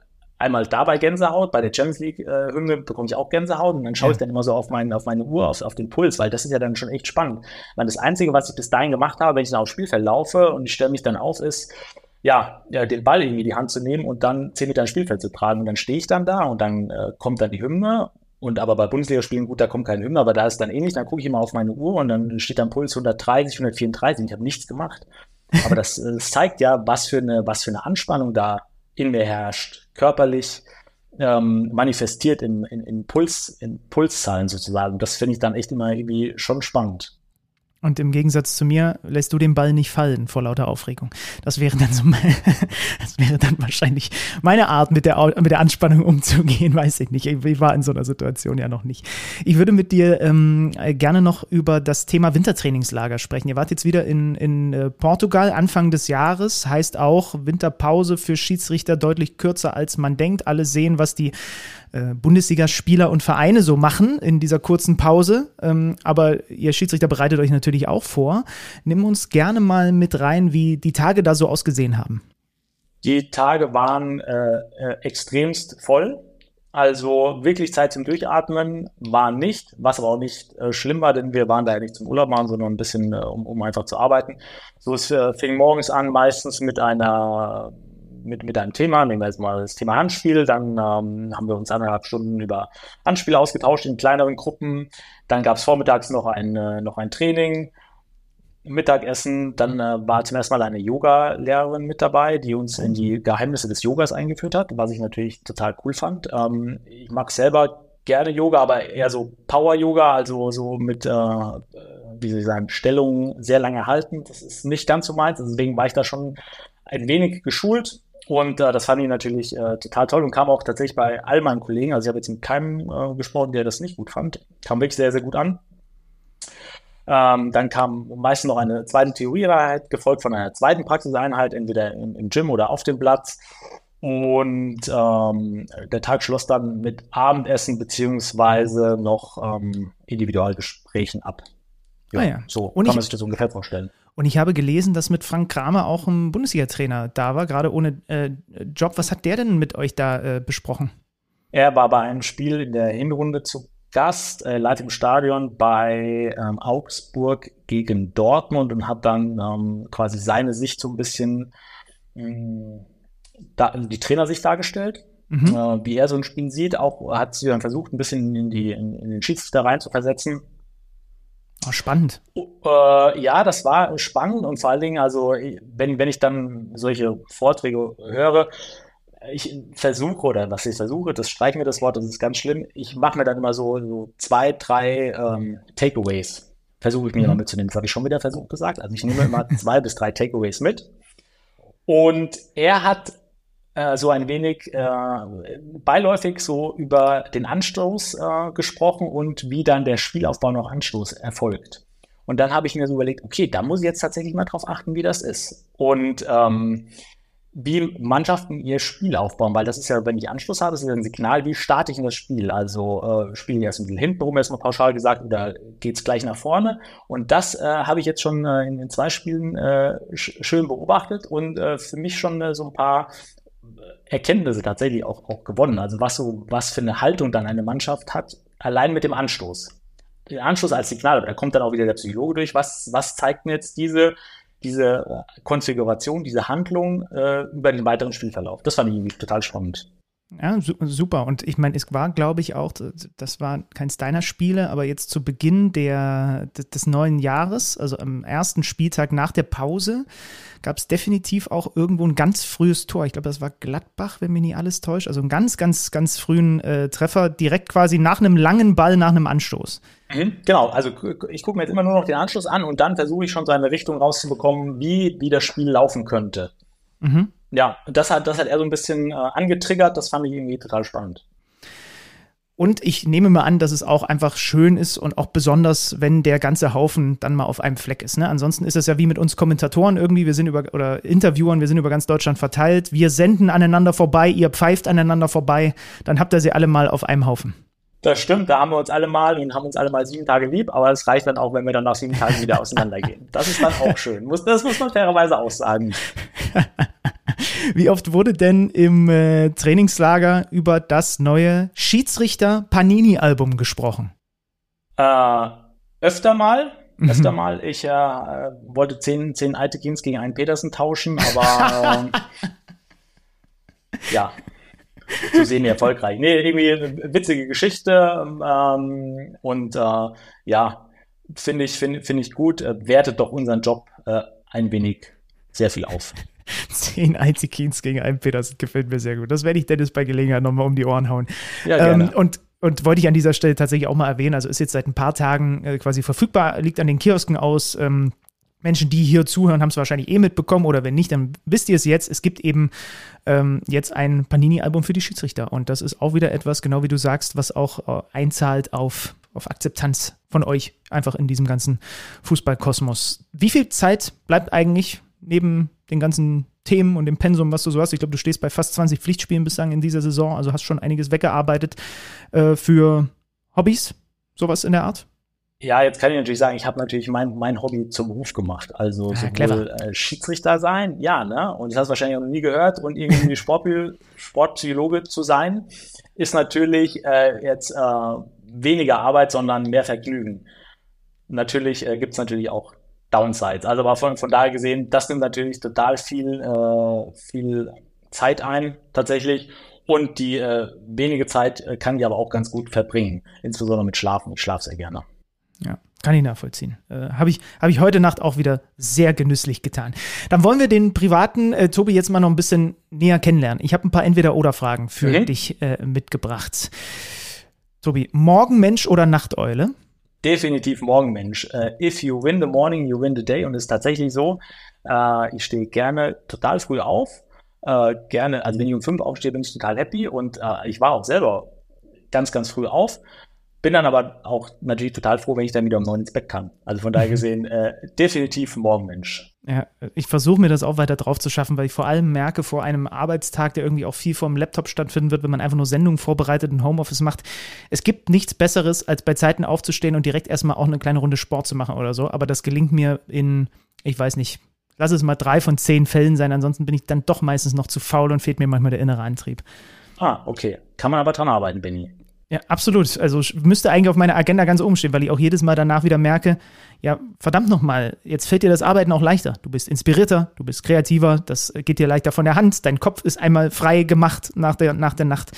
einmal dabei Gänsehaut, bei der Champions League-Hymne äh, bekomme ich auch Gänsehaut und dann schaue ich dann immer so auf, mein, auf meine Uhr, auf, auf den Puls, weil das ist ja dann schon echt spannend. Weil das Einzige, was ich bis dahin gemacht habe, wenn ich dann aufs Spielfeld laufe und ich stelle mich dann auf, ist, ja, ja, den Ball irgendwie in die Hand zu nehmen und dann zehn Meter ins Spielfeld zu tragen. Und dann stehe ich dann da und dann äh, kommt dann die Hymne. Und aber bei Bundesligaspielen, gut, da kommt keine Hymne, aber da ist dann ähnlich. Dann gucke ich immer auf meine Uhr und dann steht dann Puls 130, 134. Ich habe nichts gemacht. Aber das, das zeigt ja, was für eine, was für eine Anspannung da in mir herrscht, körperlich, ähm, manifestiert in, in, in, Puls, in Pulszahlen sozusagen. Das finde ich dann echt immer irgendwie schon spannend. Und im Gegensatz zu mir lässt du den Ball nicht fallen vor lauter Aufregung. Das wäre dann so, das wäre dann wahrscheinlich meine Art, mit der, mit der Anspannung umzugehen, weiß ich nicht. Ich war in so einer Situation ja noch nicht. Ich würde mit dir ähm, gerne noch über das Thema Wintertrainingslager sprechen. Ihr wart jetzt wieder in, in äh, Portugal Anfang des Jahres, heißt auch Winterpause für Schiedsrichter deutlich kürzer als man denkt. Alle sehen, was die äh, Bundesligaspieler und Vereine so machen in dieser kurzen Pause. Ähm, aber ihr Schiedsrichter bereitet euch natürlich auch vor. Nimm uns gerne mal mit rein, wie die Tage da so ausgesehen haben. Die Tage waren äh, äh, extremst voll. Also wirklich Zeit zum Durchatmen war nicht, was aber auch nicht äh, schlimm war, denn wir waren da ja nicht zum Urlaub machen, sondern ein bisschen, äh, um, um einfach zu arbeiten. So, es äh, fing morgens an, meistens mit einer mit, mit einem Thema, nehmen wir jetzt mal das Thema Handspiel, dann ähm, haben wir uns anderthalb Stunden über Handspiele ausgetauscht in kleineren Gruppen, dann gab es vormittags noch ein, äh, noch ein Training, Mittagessen, dann äh, war zum ersten Mal eine Yoga-Lehrerin mit dabei, die uns in die Geheimnisse des Yogas eingeführt hat, was ich natürlich total cool fand. Ähm, ich mag selber gerne Yoga, aber eher so Power-Yoga, also so mit, äh, wie soll ich sagen, Stellungen sehr lange halten. Das ist nicht ganz so meins, deswegen war ich da schon ein wenig geschult. Und äh, das fand ich natürlich äh, total toll und kam auch tatsächlich bei all meinen Kollegen, also ich habe jetzt mit keinem äh, gesprochen, der das nicht gut fand, kam wirklich sehr, sehr gut an. Ähm, dann kam meistens noch eine zweite Theorieeinheit, gefolgt von einer zweiten Praxiseinheit, entweder im, im Gym oder auf dem Platz. Und ähm, der Tag schloss dann mit Abendessen beziehungsweise noch ähm, Individualgesprächen ab. Ja, ah ja. So und kann man sich das ungefähr vorstellen. Und ich habe gelesen, dass mit Frank Kramer auch ein Bundesliga-Trainer da war, gerade ohne äh, Job. Was hat der denn mit euch da äh, besprochen? Er war bei einem Spiel in der Hinrunde zu Gast, äh, live im Stadion bei ähm, Augsburg gegen Dortmund und hat dann ähm, quasi seine Sicht so ein bisschen, mh, mm, da, die Trainersicht dargestellt. Mhm. Äh, wie er so ein Spiel sieht, auch hat sie dann versucht, ein bisschen in, die, in, in den Schiedsrichter rein zu versetzen Oh, spannend. Äh, ja, das war spannend und vor allen Dingen, also wenn, wenn ich dann solche Vorträge höre, ich versuche, oder was ich versuche, das streichen wir das Wort, das ist ganz schlimm, ich mache mir dann immer so, so zwei, drei ähm, Takeaways. Versuche ich mir mhm. immer mitzunehmen. Das habe ich schon wieder versucht gesagt. Also ich nehme immer zwei bis drei Takeaways mit. Und er hat äh, so ein wenig äh, beiläufig so über den Anstoß äh, gesprochen und wie dann der Spielaufbau noch Anstoß erfolgt. Und dann habe ich mir so überlegt, okay, da muss ich jetzt tatsächlich mal drauf achten, wie das ist. Und ähm, wie Mannschaften ihr Spiel aufbauen, weil das ist ja, wenn ich Anschluss habe, das ist ja ein Signal, wie starte ich in das Spiel. Also äh, spielen die erst ein bisschen hinten rum, erstmal pauschal gesagt, oder geht's gleich nach vorne. Und das äh, habe ich jetzt schon äh, in den zwei Spielen äh, sch schön beobachtet und äh, für mich schon äh, so ein paar Erkenntnisse tatsächlich auch, auch gewonnen. Also was so, was für eine Haltung dann eine Mannschaft hat, allein mit dem Anstoß. Der Anstoß als Signal, aber da kommt dann auch wieder der Psychologe durch. Was, was zeigt mir jetzt diese, diese Konfiguration, diese Handlung äh, über den weiteren Spielverlauf? Das fand ich total spannend. Ja, super. Und ich meine, es war, glaube ich, auch, das war kein Steiner-Spiele, aber jetzt zu Beginn der, des neuen Jahres, also am ersten Spieltag nach der Pause, gab es definitiv auch irgendwo ein ganz frühes Tor. Ich glaube, das war Gladbach, wenn mich nicht alles täuscht. Also einen ganz, ganz, ganz frühen äh, Treffer, direkt quasi nach einem langen Ball, nach einem Anstoß. Mhm, genau, also ich gucke mir jetzt immer nur noch den Anschluss an und dann versuche ich schon so eine Richtung rauszubekommen, wie, wie das Spiel laufen könnte. Mhm ja, das hat, das hat er so ein bisschen äh, angetriggert. Das fand ich irgendwie total spannend. Und ich nehme mal an, dass es auch einfach schön ist und auch besonders, wenn der ganze Haufen dann mal auf einem Fleck ist. Ne? Ansonsten ist es ja wie mit uns Kommentatoren irgendwie, wir sind über, oder Interviewern, wir sind über ganz Deutschland verteilt. Wir senden aneinander vorbei, ihr pfeift aneinander vorbei, dann habt ihr sie alle mal auf einem Haufen. Das stimmt, da haben wir uns alle mal und haben uns alle mal sieben Tage lieb, aber es reicht dann auch, wenn wir dann nach sieben Tagen wieder auseinandergehen. Das ist dann auch schön. Das muss man fairerweise auch sagen. Wie oft wurde denn im äh, Trainingslager über das neue Schiedsrichter Panini-Album gesprochen? Äh, öfter mal. Mhm. Öfter mal. Ich äh, wollte zehn, zehn alte Kings gegen einen Petersen tauschen, aber äh, ja, zu sehen erfolgreich. Nee, irgendwie eine witzige Geschichte ähm, und äh, ja, finde ich, finde find ich gut. Äh, wertet doch unseren Job äh, ein wenig sehr viel auf. Zehn Einzelkins gegen einen Petersen gefällt mir sehr gut. Das werde ich Dennis bei Gelegenheit nochmal um die Ohren hauen. Ja, gerne. Ähm, und und wollte ich an dieser Stelle tatsächlich auch mal erwähnen, also ist jetzt seit ein paar Tagen äh, quasi verfügbar, liegt an den Kiosken aus. Ähm, Menschen, die hier zuhören, haben es wahrscheinlich eh mitbekommen oder wenn nicht, dann wisst ihr es jetzt. Es gibt eben ähm, jetzt ein Panini-Album für die Schiedsrichter und das ist auch wieder etwas, genau wie du sagst, was auch äh, einzahlt auf, auf Akzeptanz von euch einfach in diesem ganzen Fußballkosmos. Wie viel Zeit bleibt eigentlich neben den ganzen Themen und dem Pensum, was du so hast? Ich glaube, du stehst bei fast 20 Pflichtspielen bislang in dieser Saison, also hast schon einiges weggearbeitet äh, für Hobbys, sowas in der Art? Ja, jetzt kann ich natürlich sagen, ich habe natürlich mein, mein Hobby zum Beruf gemacht. Also Ah, sowohl clever. äh, Schiedsrichter sein, ja, ne? Und das hast du wahrscheinlich auch noch nie gehört. Und irgendwie Sportpsy- Sportpsychologe zu sein, ist natürlich äh, jetzt äh, weniger Arbeit, sondern mehr Vergnügen. Natürlich äh, gibt's natürlich auch Downsides. Also aber von, von daher gesehen, das nimmt natürlich total viel, äh, viel Zeit ein, tatsächlich. Und die äh, wenige Zeit äh, kann ich aber auch ganz gut verbringen, insbesondere mit Schlafen. Ich schlafe sehr gerne. Ja, kann ich nachvollziehen. Äh, Habe ich, hab ich heute Nacht auch wieder sehr genüsslich getan. Dann wollen wir den privaten äh, Tobi jetzt mal noch ein bisschen näher kennenlernen. Ich habe ein paar Entweder-Oder-Fragen für Mhm. dich äh, mitgebracht. Tobi, Morgenmensch oder Nachteule? Definitiv Morgenmensch. Äh, if you win the morning, you win the day. Und es ist tatsächlich so, äh, ich stehe gerne total früh auf. Äh, gerne, also wenn ich um fünf aufstehe, bin ich total happy. Und ich war auch selber ganz, ganz früh auf. Bin dann aber auch natürlich total froh, wenn ich dann wieder um neun ins Bett kann. Also von daher gesehen, äh, definitiv Morgenmensch. Ja, ich versuche mir das auch weiter drauf zu schaffen, weil ich vor allem merke, vor einem Arbeitstag, der irgendwie auch viel vom Laptop stattfinden wird, wenn man einfach nur Sendungen vorbereitet und Homeoffice macht. Es gibt nichts Besseres, als bei Zeiten aufzustehen und direkt erstmal auch eine kleine Runde Sport zu machen oder so. Aber das gelingt mir in, ich weiß nicht, lass es mal drei von zehn Fällen sein. Ansonsten bin ich dann doch meistens noch zu faul und fehlt mir manchmal der innere Antrieb. Ah, okay. Kann man aber dran arbeiten, Benny. Ja, absolut. Also müsste eigentlich auf meiner Agenda ganz oben stehen, weil ich auch jedes Mal danach wieder merke, ja, verdammt nochmal, jetzt fällt dir das Arbeiten auch leichter. Du bist inspirierter, du bist kreativer, das geht dir leichter von der Hand, dein Kopf ist einmal frei gemacht nach der, nach der Nacht.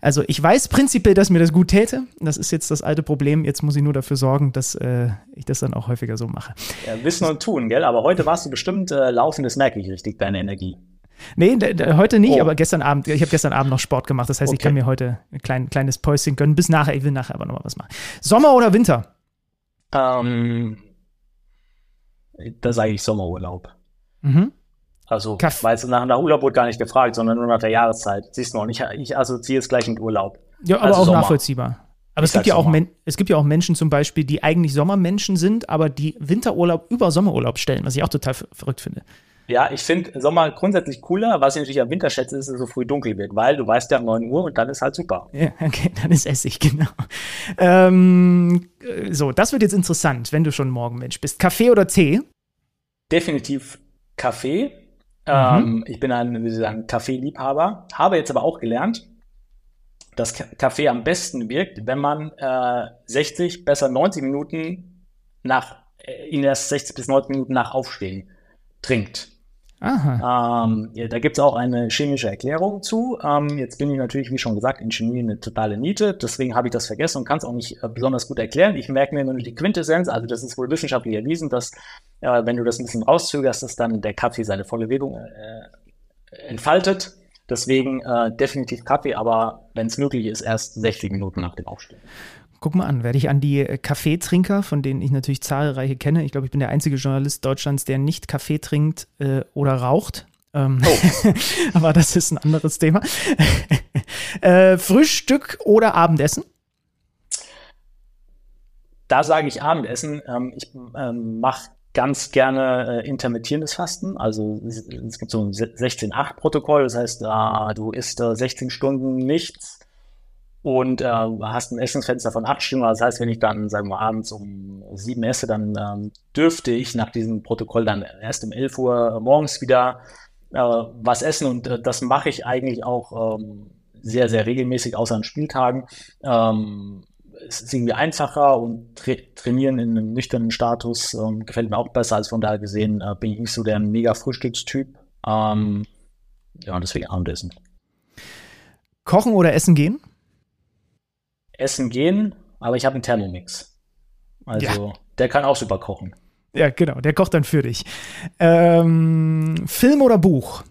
Also ich weiß prinzipiell, dass mir das gut täte. Das ist jetzt das alte Problem. Jetzt muss ich nur dafür sorgen, dass äh, ich das dann auch häufiger so mache. Ja, wissen und tun, gell? Aber heute warst du bestimmt äh, laufen, das merke ich richtig, deine Energie. Nee, heute nicht, Oh. aber gestern Abend, ich habe gestern Abend noch Sport gemacht. Das heißt, ich Okay. kann mir heute ein klein, kleines Päuschen gönnen. Bis nachher, ich will nachher aber nochmal was machen. Sommer oder Winter? Ähm, da sage ich Sommerurlaub. Mhm. Also, Kaff- weil es nach, nach Urlaub wurde gar nicht gefragt, sondern nur nach der Jahreszeit. Siehst du noch, ich, ich assoziiere es gleich mit Urlaub. Ja, aber Also auch Sommer. nachvollziehbar. Aber es Ich gibt, ja auch Sommer. Es gibt ja auch Menschen zum Beispiel, die eigentlich Sommermenschen sind, aber die Winterurlaub über Sommerurlaub stellen, was ich auch total ver verrückt finde. Ja, ich finde Sommer grundsätzlich cooler. Was ich natürlich am Winter schätze, ist, dass es so früh dunkel wird, weil du weißt ja um 9 Uhr und dann ist halt super. Ja, okay, dann ist Essig, genau. Ähm, äh, so, das wird jetzt interessant, wenn du schon Morgenmensch bist. Kaffee oder Tee? Definitiv Kaffee. Ähm, ich bin ein, wie Sie sagen, Kaffeeliebhaber. Habe jetzt aber auch gelernt, dass Ka- Kaffee am besten wirkt, wenn man äh, 60, besser 90 Minuten nach, äh, in erst 60 bis 90 Minuten nach Aufstehen trinkt. Aha. Ähm, ja, da gibt es auch eine chemische Erklärung zu. Ähm, jetzt bin ich natürlich, wie schon gesagt, in Chemie eine totale Niete. Deswegen habe ich das vergessen und kann es auch nicht äh, besonders gut erklären. Ich merke mir nur die Quintessenz. Also das ist wohl wissenschaftlich erwiesen, dass äh, wenn du das ein bisschen rauszögerst, dass dann der Kaffee seine volle Wirkung äh, entfaltet. Deswegen äh, definitiv Kaffee, aber wenn es möglich ist, erst 60 Minuten nach dem Aufstehen. Guck mal an, werde ich an die äh, Kaffeetrinker, von denen ich natürlich zahlreiche kenne. Ich glaube, ich bin der einzige Journalist Deutschlands, der nicht Kaffee trinkt äh, oder raucht. Ähm, aber das ist ein anderes Thema. äh, Frühstück oder Abendessen? Da sage ich Abendessen. Ähm, ich ähm, mache ganz gerne äh, intermittierendes Fasten. Also es, es gibt so ein 16-8-Protokoll. Das heißt, äh, du isst äh, 16 Stunden nichts und äh, hast ein Essensfenster von 8 Stunden. Das heißt, wenn ich dann, sagen wir, abends um 7 esse, dann ähm, dürfte ich nach diesem Protokoll dann erst um 11 Uhr morgens wieder äh, was essen. Und äh, das mache ich eigentlich auch ähm, sehr, sehr regelmäßig, außer an Spieltagen. Ähm, es ist irgendwie einfacher und tra trainieren in einem nüchternen Status ähm, gefällt mir auch besser. als von daher gesehen äh, bin ich nicht so der mega Frühstückstyp. Ähm, ja, deswegen Abendessen. Kochen oder essen gehen? Essen gehen, aber ich habe einen Thermomix. Also der kann auch super kochen. Ja, genau, der kocht dann für dich. Ähm, Film oder Buch?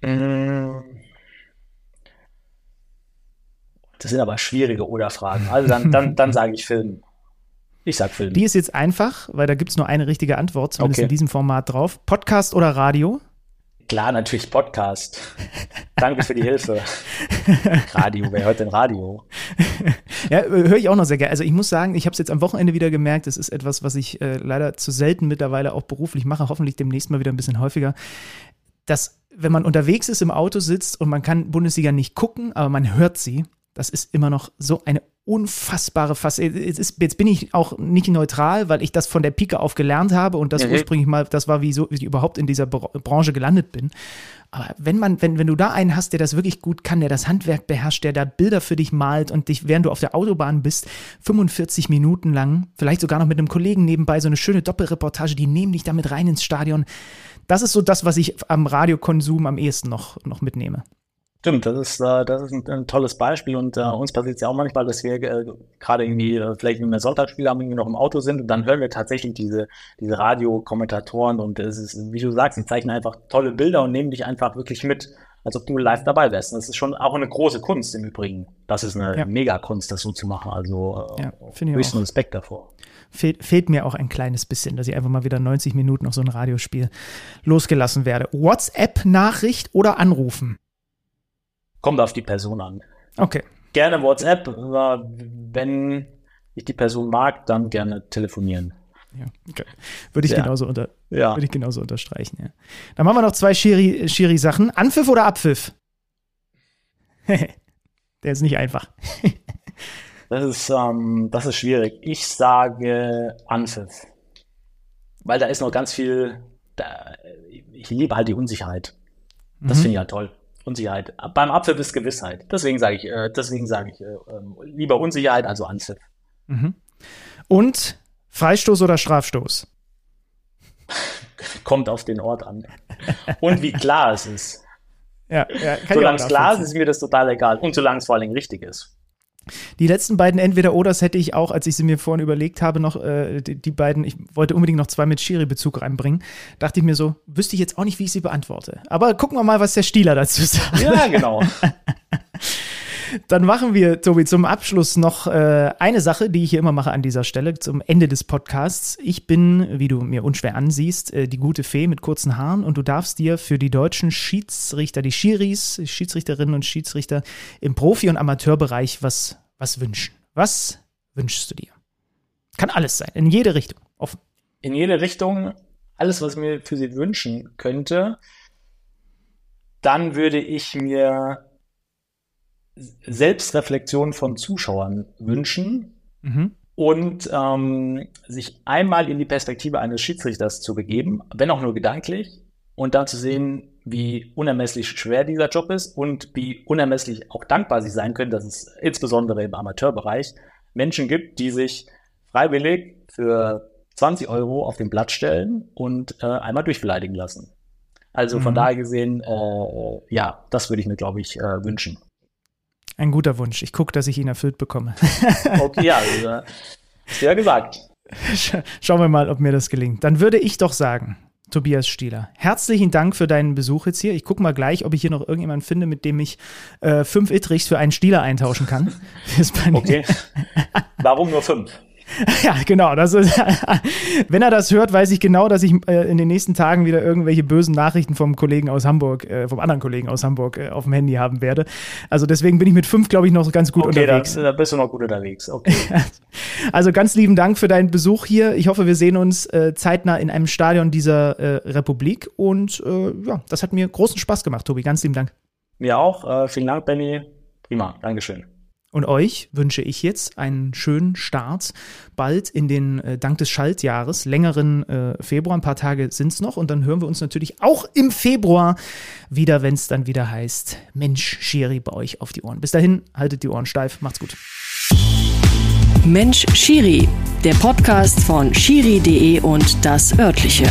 Mm. Das sind aber schwierige Oder-Fragen. Also dann, dann, dann sage ich Film. Ich sag Film. Die ist jetzt einfach, weil da gibt es nur eine richtige Antwort, zumindest Okay. in diesem Format drauf. Podcast oder Radio? Klar, natürlich Podcast. Danke für die Hilfe. Radio, wer hört denn Radio? Ja, höre ich auch noch sehr gerne. Also ich muss sagen, ich habe es jetzt am Wochenende wieder gemerkt, das ist etwas, was ich äh, leider zu selten mittlerweile auch beruflich mache, hoffentlich demnächst mal wieder ein bisschen häufiger, dass wenn man unterwegs ist, im Auto sitzt und man kann Bundesliga nicht gucken, aber man hört sie, das ist immer noch so eine unfassbare Fass. Jetzt, ist, jetzt bin ich auch nicht neutral, weil ich das von der Pike auf gelernt habe und das Mhm. ursprünglich mal, das war, wie, so, wie ich überhaupt in dieser Bra- Branche gelandet bin. Aber wenn man, wenn, wenn du da einen hast, der das wirklich gut kann, der das Handwerk beherrscht, der da Bilder für dich malt und dich, während du auf der Autobahn bist, 45 Minuten lang, vielleicht sogar noch mit einem Kollegen nebenbei, so eine schöne Doppelreportage, die nehmen dich damit rein ins Stadion. Das ist so das, was ich am Radiokonsum am ehesten noch, noch mitnehme. Stimmt, das ist, äh, das ist ein, ein tolles Beispiel und äh, uns passiert es ja auch manchmal, dass wir äh, gerade irgendwie äh, vielleicht in einem Sonntagsspiel haben, irgendwie noch im Auto sind und dann hören wir tatsächlich diese, diese Radiokommentatoren und es ist, wie du sagst, die zeichnen einfach tolle Bilder und nehmen dich einfach wirklich mit, als ob du live dabei wärst. Und das ist schon auch eine große Kunst im Übrigen. Das ist eine Ja. Megakunst, das so zu machen. Also äh, Ja, höchsten. Respekt davor. Fehlt, fehlt mir auch ein kleines bisschen, dass ich einfach mal wieder 90 Minuten auf so ein Radiospiel losgelassen werde. WhatsApp-Nachricht oder anrufen? Kommt auf die Person an. Okay. Gerne WhatsApp, aber wenn ich die Person mag, dann gerne telefonieren. Ja, okay. Würde ich, Ja. genauso unter, Ja. würde ich genauso unterstreichen. Ja. Dann machen wir noch zwei Schiri- Schiri-Sachen. Anpfiff oder Abpfiff? Der ist nicht einfach. Das ist, ähm, das ist schwierig. Ich sage Anpfiff. Weil da ist noch ganz viel, da, ich liebe halt die Unsicherheit. Das finde ich ja toll. Unsicherheit. Beim Abpfiff ist Gewissheit. Deswegen sage ich, äh, deswegen sage ich äh, ähm, lieber Unsicherheit, also Anpfiff. Mhm. Und Freistoß oder Strafstoß? Kommt auf den Ort an. Und wie klar es ist. Ja, ja Solange es klar ist, ist mir das total egal. Und solange es vor allen Dingen richtig ist. Die letzten beiden Entweder-Oders hätte ich auch, als ich sie mir vorhin überlegt habe, noch äh, die, die beiden, ich wollte unbedingt noch zwei mit Schiri-Bezug reinbringen, dachte ich mir so, wüsste ich jetzt auch nicht, wie ich sie beantworte. Aber gucken wir mal, was der Stieler dazu sagt. Ja, genau. Dann machen wir, Tobi, zum Abschluss noch äh, eine Sache, die ich hier immer mache an dieser Stelle, zum Ende des Podcasts. Ich bin, wie du mir unschwer ansiehst, äh, die gute Fee mit kurzen Haaren und du darfst dir für die deutschen Schiedsrichter, die Schiris, Schiedsrichterinnen und Schiedsrichter im Profi- und Amateurbereich was, was wünschen. Was wünschst du dir? Kann alles sein, in jede Richtung, offen. in jede Richtung alles, was ich mir für sie wünschen könnte, dann würde ich mir Selbstreflexion von Zuschauern wünschen Mhm. und ähm, sich einmal in die Perspektive eines Schiedsrichters zu begeben, wenn auch nur gedanklich, und dann zu sehen, wie unermesslich schwer dieser Job ist und wie unermesslich auch dankbar sie sein können, dass es insbesondere im Amateurbereich Menschen gibt, die sich freiwillig für 20 Euro auf den Blatt stellen und äh, einmal durchbeleidigen lassen. Also von Mhm. daher gesehen, äh, ja, das würde ich mir, glaube ich, äh, wünschen. Ein guter Wunsch. Ich gucke, dass ich ihn erfüllt bekomme. Okay, ja, also, äh, hast du ja gesagt. Sch- Schauen wir mal, ob mir das gelingt. Dann würde ich doch sagen, Tobias Stieler, herzlichen Dank für deinen Besuch jetzt hier. Ich gucke mal gleich, ob ich hier noch irgendjemanden finde, mit dem ich äh, fünf Ittrichs für einen Stieler eintauschen kann. Okay. Warum nur fünf? Ja, genau. Das ist, wenn er das hört, weiß ich genau, dass ich äh, in den nächsten Tagen wieder irgendwelche bösen Nachrichten vom Kollegen aus Hamburg, äh, vom anderen Kollegen aus Hamburg äh, auf dem Handy haben werde. Also deswegen bin ich mit fünf, glaube ich, noch ganz gut Okay, da, unterwegs. da bist du noch gut unterwegs. Okay. Also ganz lieben Dank für deinen Besuch hier. Ich hoffe, wir sehen uns zeitnah in einem Stadion dieser Republik. Und ja, das hat mir großen Spaß gemacht, Tobi. Ganz lieben Dank. Mir auch. Vielen Dank, Benny. Prima. Dankeschön. Und euch wünsche ich jetzt einen schönen Start bald in den äh, Dank des Schaltjahres, längeren äh, Februar, ein paar Tage sind es noch und dann hören wir uns natürlich auch im Februar wieder, wenn es dann wieder heißt, Mensch, Schiri bei euch auf die Ohren. Bis dahin, haltet die Ohren steif, macht's gut. Mensch Schiri, der Podcast von Schiri.de und das örtliche.